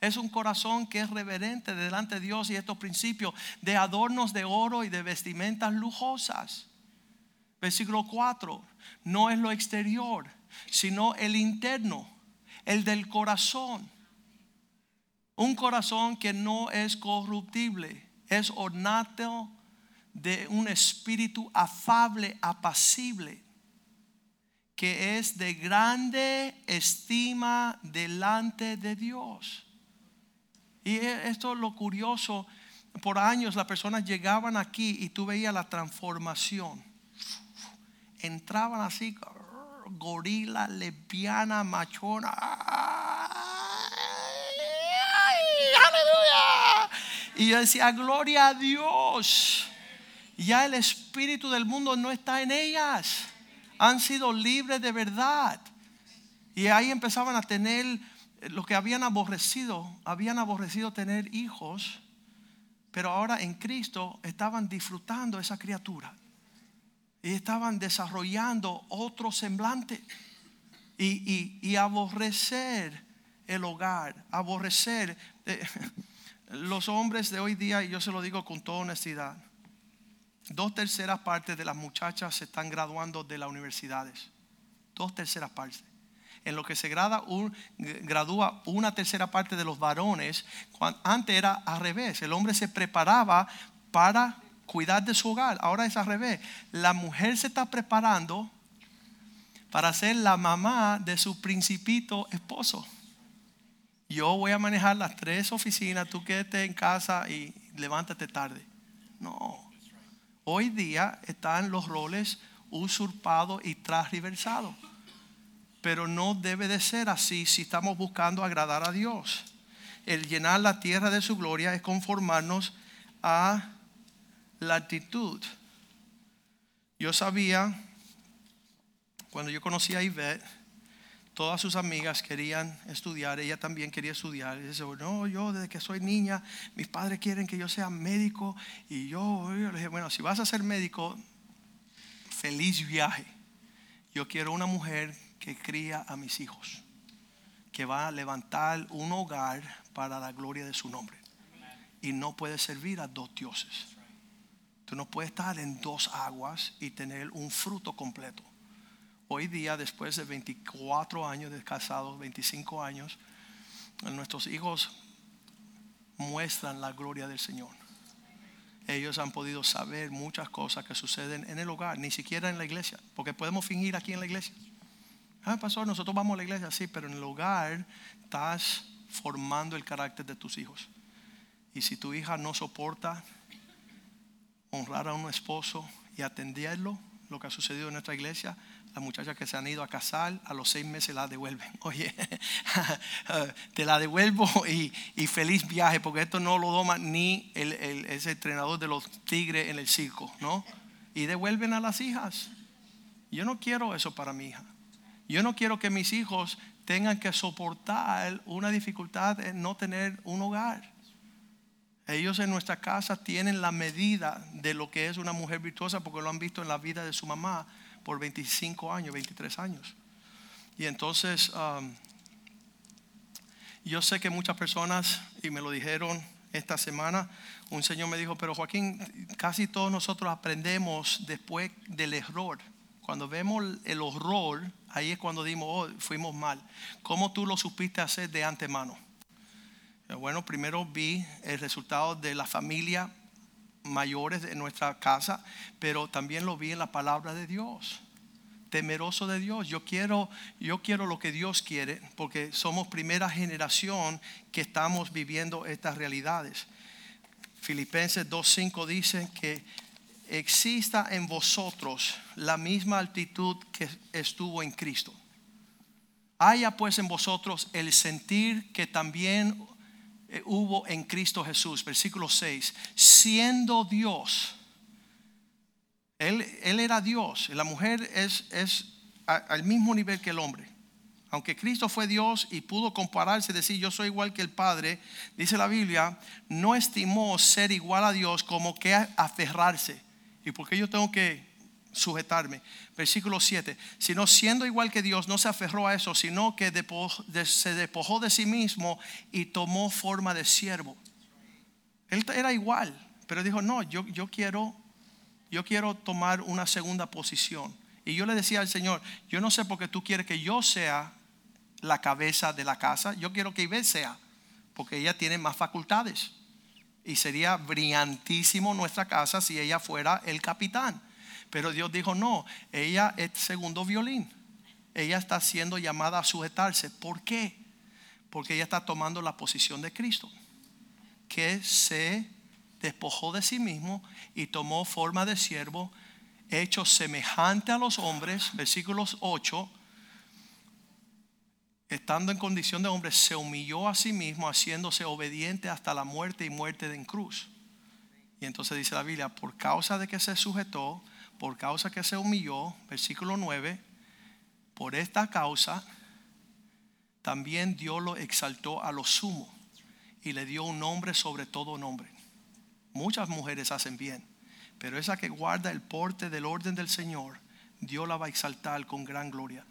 Es un corazón que es reverente delante de Dios y estos principios de adornos de oro y de vestimentas lujosas. Versículo 4. No es lo exterior, sino el interno el del corazón. Un corazón que no es corruptible, es ornato de un espíritu afable, apacible, que es de grande estima delante de Dios. Y esto es lo curioso. Por años las personas llegaban aquí y tú veías la transformación. Entraban así gorila, lesbiana, machona. Y yo decía, gloria a Dios. Ya el espíritu del mundo no está en ellas. Han sido libres de verdad. Y ahí empezaban a tener lo que habían aborrecido. Habían aborrecido tener hijos. Pero ahora en Cristo estaban disfrutando esa criatura. Y estaban desarrollando otro semblante. Y, y- y aborrecer el hogar, aborrecer eh, [laughs] los hombres de hoy día, y yo se lo digo con toda honestidad, dos terceras partes de las muchachas se están graduando de las universidades. Dos terceras partes. En lo que se grada gradúa una tercera parte de los varones, antes era al revés. El hombre se preparaba para cuidar de su hogar. Ahora es al revés. La mujer se está preparando para ser la mamá de su principito esposo. Yo voy a manejar las tres oficinas, tú quédate en casa y levántate tarde. No. Hoy día están los roles usurpados y transversados. Pero no debe de ser así si estamos buscando agradar a Dios. El llenar la tierra de su gloria es conformarnos a la actitud. Yo sabía, cuando yo conocí a Ivette, todas sus amigas querían estudiar, ella también quería estudiar. Y dice, no, yo desde que soy niña, mis padres quieren que yo sea médico. Y yo, yo le dije, bueno, si vas a ser médico, feliz viaje. Yo quiero una mujer que cría a mis hijos, que va a levantar un hogar para la gloria de su nombre. Y no puede servir a dos dioses. Tú no puedes estar en dos aguas y tener un fruto completo. Hoy día, después de 24 años de casados, 25 años, nuestros hijos muestran la gloria del Señor. Ellos han podido saber muchas cosas que suceden en el hogar, ni siquiera en la iglesia, porque podemos fingir aquí en la iglesia. Ah, pastor, nosotros vamos a la iglesia, sí, pero en el hogar estás formando el carácter de tus hijos. Y si tu hija no soporta honrar a un esposo y atenderlo, lo que ha sucedido en nuestra iglesia, las muchachas que se han ido a casar, a los seis meses la devuelven. [laughs] Oye, [laughs] te la devuelvo y, feliz viaje, porque esto no lo doma ni el, el- ese entrenador de los tigres en el circo, ¿no? Y devuelven a las hijas. Yo no quiero eso para mi hija. Yo no quiero que mis hijos tengan que soportar una dificultad en no tener un hogar. Ellos en nuestra casa tienen la medida de lo que es una mujer virtuosa porque lo han visto en la vida de su mamá por 25 años, 23 años. Y entonces um, yo sé que muchas personas, y me lo dijeron esta semana, un señor me dijo, pero Joaquín, casi todos nosotros aprendemos después del error. Cuando vemos el horror, ahí es cuando dimos, oh, fuimos mal. ¿Cómo tú lo supiste hacer de antemano? Bueno, primero vi el resultado de la familia mayores de nuestra casa, pero también lo vi en la palabra de Dios. Temeroso de Dios. Yo quiero, yo quiero lo que Dios quiere, porque somos primera generación que estamos viviendo estas realidades. Filipenses 2.5 dice que exista en vosotros la misma actitud que estuvo en Cristo. Haya pues en vosotros el sentir que también eh, hubo en Cristo Jesús. Versículo 6. Siendo Dios. Él, él era Dios. La mujer es, es al mismo nivel que el hombre. Aunque Cristo fue Dios y pudo compararse, decir yo soy igual que el Padre, dice la Biblia, no estimó ser igual a Dios como que aferrarse. ¿Y por qué yo tengo que sujetarme? Versículo 7, sino siendo igual que Dios, no se aferró a eso, sino que se despojó de sí mismo y tomó forma de siervo. Él era igual, pero dijo, no, yo, yo quiero yo quiero tomar una segunda posición. Y yo le decía al Señor, yo no sé por qué tú quieres que yo sea la cabeza de la casa, yo quiero que Ivette sea, porque ella tiene más facultades. Y sería brillantísimo nuestra casa si ella fuera el capitán. Pero Dios dijo, no, ella es segundo violín. Ella está siendo llamada a sujetarse. ¿Por qué? Porque ella está tomando la posición de Cristo, que se despojó de sí mismo y tomó forma de siervo, hecho semejante a los hombres, versículos 8, estando en condición de hombre, se humilló a sí mismo, haciéndose obediente hasta la muerte y muerte en cruz. Y entonces dice la Biblia, por causa de que se sujetó, por causa que se humilló, versículo 9, por esta causa, también Dios lo exaltó a lo sumo y le dio un nombre sobre todo nombre. Muchas mujeres hacen bien, pero esa que guarda el porte del orden del Señor, Dios la va a exaltar con gran gloria.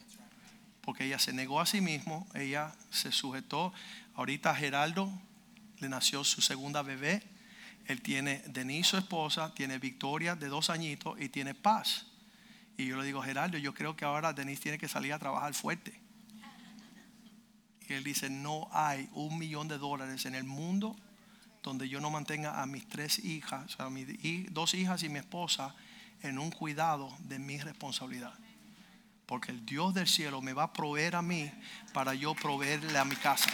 Porque ella se negó a sí mismo, ella se sujetó. Ahorita Geraldo le nació su segunda bebé. Él tiene Denise, su esposa, tiene Victoria de dos añitos y tiene paz. Y yo le digo, Geraldo, yo creo que ahora Denise tiene que salir a trabajar fuerte. Y él dice, no hay un millón de dólares en el mundo donde yo no mantenga a mis tres hijas, sea, mis dos hijas y mi esposa en un cuidado de mi responsabilidad. Porque el Dios del cielo me va a proveer a mí para yo proveerle a mi casa.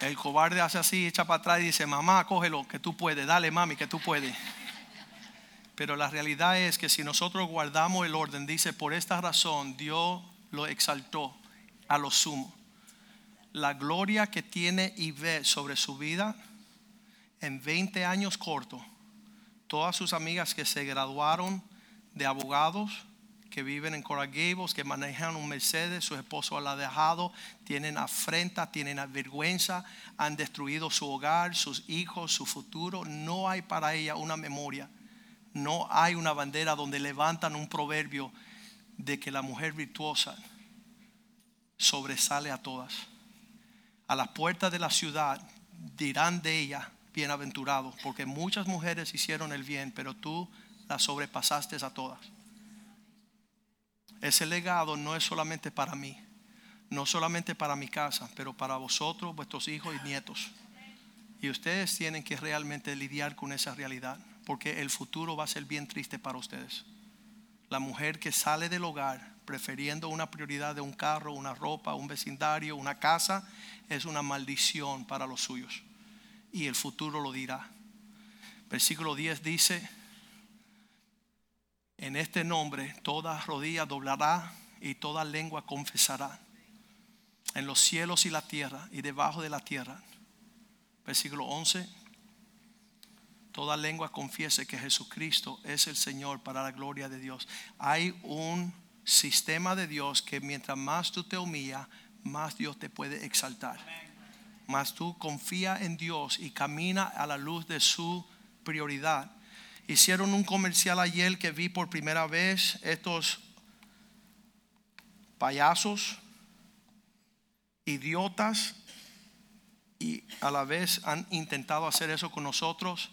El cobarde hace así, echa para atrás y dice, mamá, cógelo, que tú puedes, dale mami, que tú puedes. Pero la realidad es que si nosotros guardamos el orden, dice, por esta razón Dios lo exaltó a lo sumo. La gloria que tiene Ivet sobre su vida en 20 años cortos, todas sus amigas que se graduaron de abogados, que viven en Coral que manejan un Mercedes, su esposo la ha dejado, tienen afrenta, tienen vergüenza, han destruido su hogar, sus hijos, su futuro. No hay para ella una memoria, no hay una bandera donde levantan un proverbio de que la mujer virtuosa sobresale a todas. A las puertas de la ciudad dirán de ella, bienaventurado, porque muchas mujeres hicieron el bien, pero tú las sobrepasaste a todas. Ese legado no es solamente para mí, no solamente para mi casa, pero para vosotros, vuestros hijos y nietos. Y ustedes tienen que realmente lidiar con esa realidad, porque el futuro va a ser bien triste para ustedes. La mujer que sale del hogar prefiriendo una prioridad de un carro, una ropa, un vecindario, una casa, es una maldición para los suyos. Y el futuro lo dirá. Versículo 10 dice, en este nombre toda rodilla doblará y toda lengua confesará. En los cielos y la tierra y debajo de la tierra. Versículo 11. Toda lengua confiese que Jesucristo es el Señor para la gloria de Dios. Hay un sistema de Dios que mientras más tú te humillas, más Dios te puede exaltar. Más tú confía en Dios y camina a la luz de su prioridad. Hicieron un comercial ayer que vi por primera vez estos payasos, idiotas, y a la vez han intentado hacer eso con nosotros.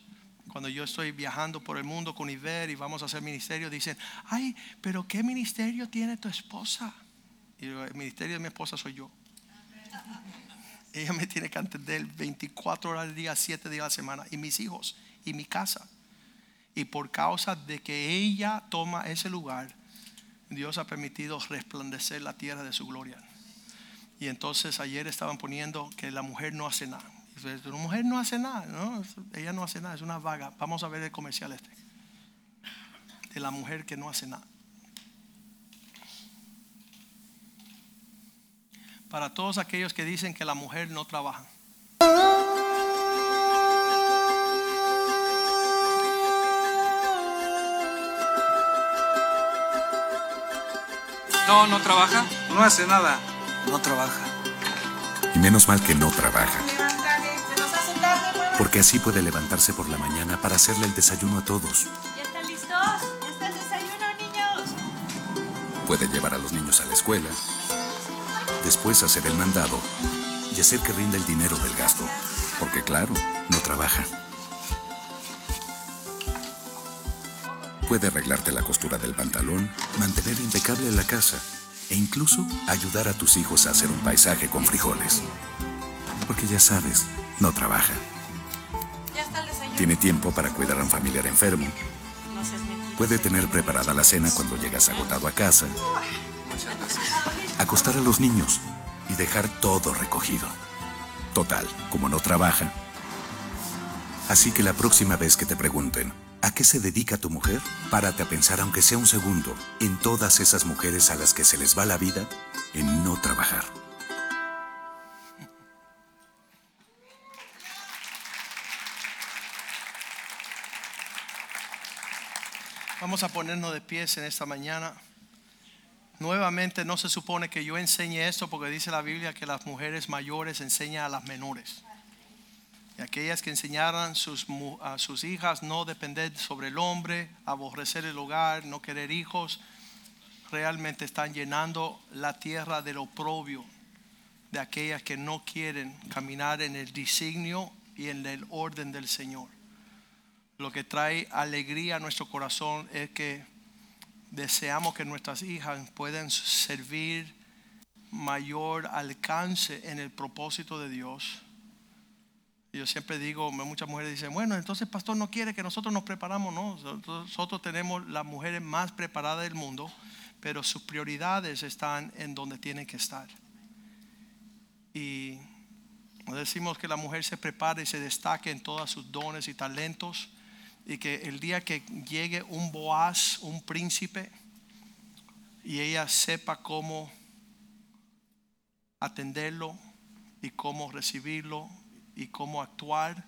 Cuando yo estoy viajando por el mundo con Iber y vamos a hacer ministerio, dicen, ay, pero ¿qué ministerio tiene tu esposa? Y el ministerio de mi esposa soy yo. Ella me tiene que atender 24 horas al día, 7 días a la semana, y mis hijos, y mi casa. Y por causa de que ella toma ese lugar, Dios ha permitido resplandecer la tierra de su gloria. Y entonces ayer estaban poniendo que la mujer no hace nada. Dice, La mujer no hace nada, ¿no? Ella no hace nada, es una vaga. Vamos a ver el comercial este. De la mujer que no hace nada. Para todos aquellos que dicen que la mujer no trabaja. No, no trabaja, no hace nada. No trabaja. Y menos mal que no trabaja. Porque así puede levantarse por la mañana para hacerle el desayuno a todos. ¿Ya están listos? ¿Ya está el desayuno, niños? Puede llevar a los niños a la escuela. Después hacer el mandado. Y hacer que rinda el dinero del gasto. Porque claro, no trabaja. Puede arreglarte la costura del pantalón, mantener impecable la casa e incluso ayudar a tus hijos a hacer un paisaje con frijoles. Porque ya sabes, no trabaja. ¿Ya está el desayuno? Tiene tiempo para cuidar a un familiar enfermo. Puede tener preparada la cena cuando llegas agotado a casa. Acostar a los niños y dejar todo recogido. Total, como no trabaja. Así que la próxima vez que te pregunten, ¿a qué se dedica tu mujer? Párate a pensar, aunque sea un segundo, en todas esas mujeres a las que se les va la vida en no trabajar. Vamos a ponernos de pies en esta mañana. Nuevamente no se supone que yo enseñe esto porque dice la Biblia que las mujeres mayores enseñan a las menores. Y aquellas que enseñaran sus, a sus hijas no depender sobre el hombre, aborrecer el hogar, no querer hijos, realmente están llenando la tierra del oprobio de aquellas que no quieren caminar en el designio y en el orden del Señor. Lo que trae alegría a nuestro corazón es que deseamos que nuestras hijas puedan servir mayor alcance en el propósito de Dios. Yo siempre digo, muchas mujeres dicen, bueno, entonces pastor no quiere que nosotros nos preparamos, no, nosotros, tenemos las mujeres más preparadas del mundo, pero sus prioridades están en donde tienen que estar. Y decimos que la mujer se prepare y se destaque en todos sus dones y talentos y que el día que llegue un Boaz, un príncipe, y ella sepa cómo atenderlo y cómo recibirlo y cómo actuar,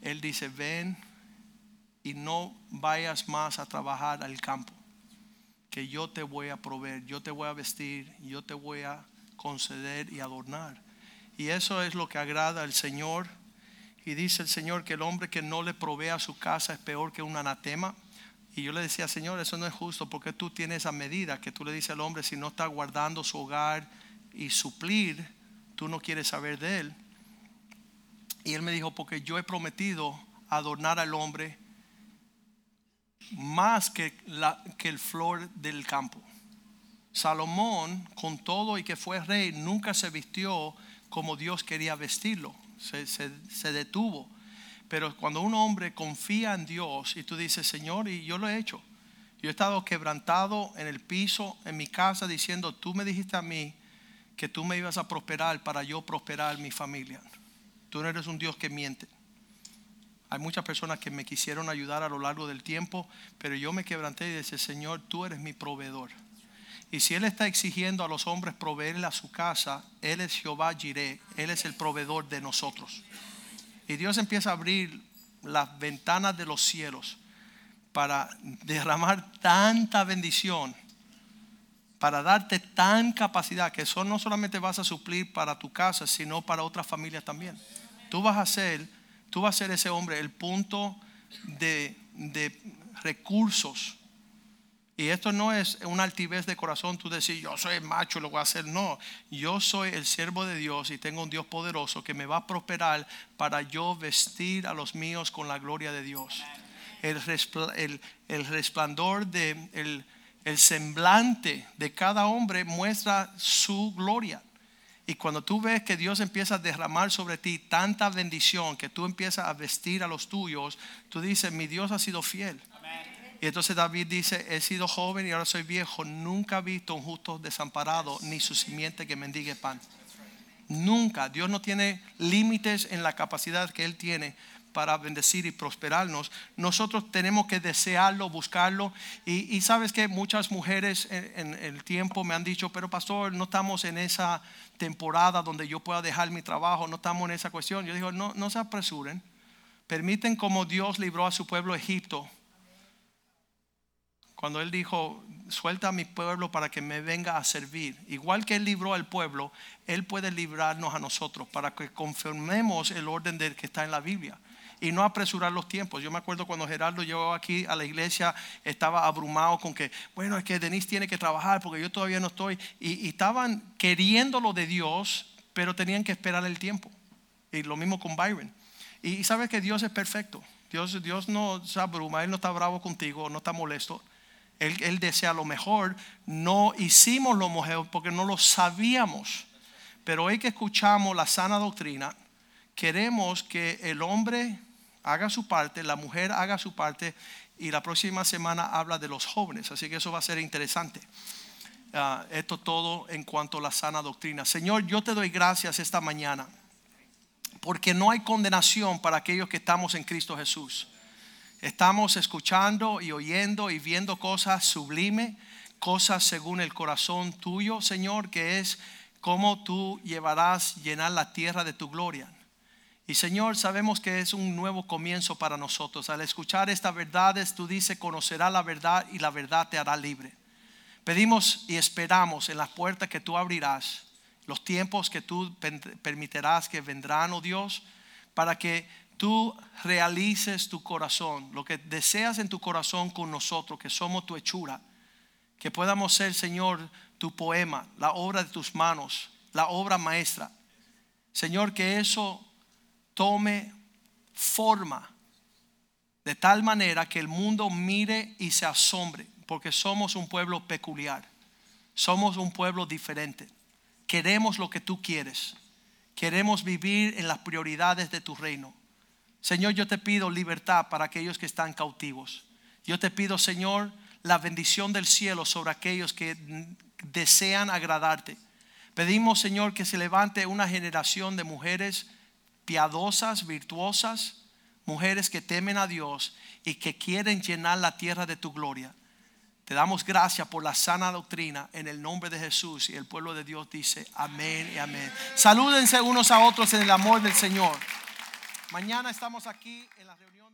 él dice, ven y no vayas más a trabajar al campo, que yo te voy a proveer, yo te voy a vestir, yo te voy a conceder y adornar. Y eso es lo que agrada al Señor. Y dice el Señor que el hombre que no le provee a su casa es peor que un anatema. Y yo le decía, Señor, eso no es justo porque tú tienes esa medida que tú le dices al hombre, si no está guardando su hogar y suplir, tú no quieres saber de él. Y él me dijo, porque yo he prometido adornar al hombre más que, la, que el flor del campo. Salomón, con todo y que fue rey, nunca se vistió como Dios quería vestirlo. Se, se, se, detuvo. Pero cuando un hombre confía en Dios y tú dices, Señor, y yo lo he hecho. Yo he estado quebrantado en el piso, en mi casa, diciendo, tú me dijiste a mí que tú me ibas a prosperar para yo prosperar mi familia. Tú no eres un Dios que miente. Hay muchas personas que me quisieron ayudar a lo largo del tiempo, pero yo me quebranté y dije, Señor, tú eres mi proveedor. Y si Él está exigiendo a los hombres proveerle a su casa, Él es Jehová Él es el proveedor de nosotros. Y Dios empieza a abrir las ventanas de los cielos para derramar tanta bendición, para darte tan capacidad que eso no solamente vas a suplir para tu casa, sino para otras familias también. Tú vas a ser, tú vas a ser ese hombre, el punto de, de recursos y esto no es una altivez de corazón, tú decir, yo soy macho, lo voy a hacer. No, yo soy el siervo de Dios y tengo un Dios poderoso que me va a prosperar para yo vestir a los míos con la gloria de Dios. El, resplandor de el semblante de cada hombre muestra su gloria. Y cuando tú ves que Dios empieza a derramar sobre ti tanta bendición que tú empiezas a vestir a los tuyos, tú dices, mi Dios ha sido fiel. Y entonces David dice, he sido joven y ahora soy viejo, nunca he visto un justo desamparado ni su simiente que mendigue pan. Nunca. Dios no tiene límites en la capacidad que Él tiene para bendecir y prosperarnos. Nosotros tenemos que desearlo, buscarlo. Y, sabes que muchas mujeres en, en, el tiempo me han dicho, pero pastor, no estamos en esa temporada donde yo pueda dejar mi trabajo, no estamos en esa cuestión. Yo digo, no, no se apresuren. Permiten como Dios libró a su pueblo Egipto cuando él dijo, suelta a mi pueblo para que me venga a servir. Igual que él libró al pueblo, él puede librarnos a nosotros para que confirmemos el orden del que está en la Biblia. Y no apresurar los tiempos. Yo me acuerdo cuando Gerardo llegó aquí a la iglesia, estaba abrumado con que, bueno, es que Denise tiene que trabajar porque yo todavía no estoy. Y, estaban queriendo lo de Dios, pero tenían que esperar el tiempo. Y lo mismo con Byron. Y, y sabes que Dios es perfecto. Dios, Dios no se abruma, Él no está bravo contigo, no está molesto. Él, él, desea lo mejor. No hicimos lo mejor porque no lo sabíamos. Pero hoy que escuchamos la sana doctrina, queremos que el hombre haga su parte, la mujer haga su parte y la próxima semana habla de los jóvenes. Así que eso va a ser interesante. Uh, esto todo en cuanto a la sana doctrina. Señor, yo te doy gracias esta mañana porque no hay condenación para aquellos que estamos en Cristo Jesús. Estamos escuchando y oyendo y viendo cosas sublimes, cosas según el corazón tuyo, Señor, que es cómo tú llevarás llenar la tierra de tu gloria. Y Señor, sabemos que es un nuevo comienzo para nosotros. Al escuchar estas verdades, tú dices, conocerá la verdad y la verdad te hará libre. Pedimos y esperamos en las puertas que tú abrirás, los tiempos que tú permitirás que vendrán, oh Dios, para que tú realices tu corazón, lo que deseas en tu corazón con nosotros, que somos tu hechura, que podamos ser, Señor, tu poema, la obra de tus manos, la obra maestra. Señor, que eso tome forma de tal manera que el mundo mire y se asombre, porque somos un pueblo peculiar, somos un pueblo diferente. Queremos lo que tú quieres, queremos vivir en las prioridades de tu reino. Señor, yo te pido libertad para aquellos que están cautivos. Yo te pido, Señor, la bendición del cielo sobre aquellos que desean agradarte. Pedimos, Señor, que se levante una generación de mujeres piadosas, virtuosas, mujeres que temen a Dios y que quieren llenar la tierra de tu gloria. Te damos gracias por la sana doctrina en el nombre de Jesús y el pueblo de Dios dice amén y amén. Salúdense unos a otros en el amor del Señor. Mañana estamos aquí en la reunión.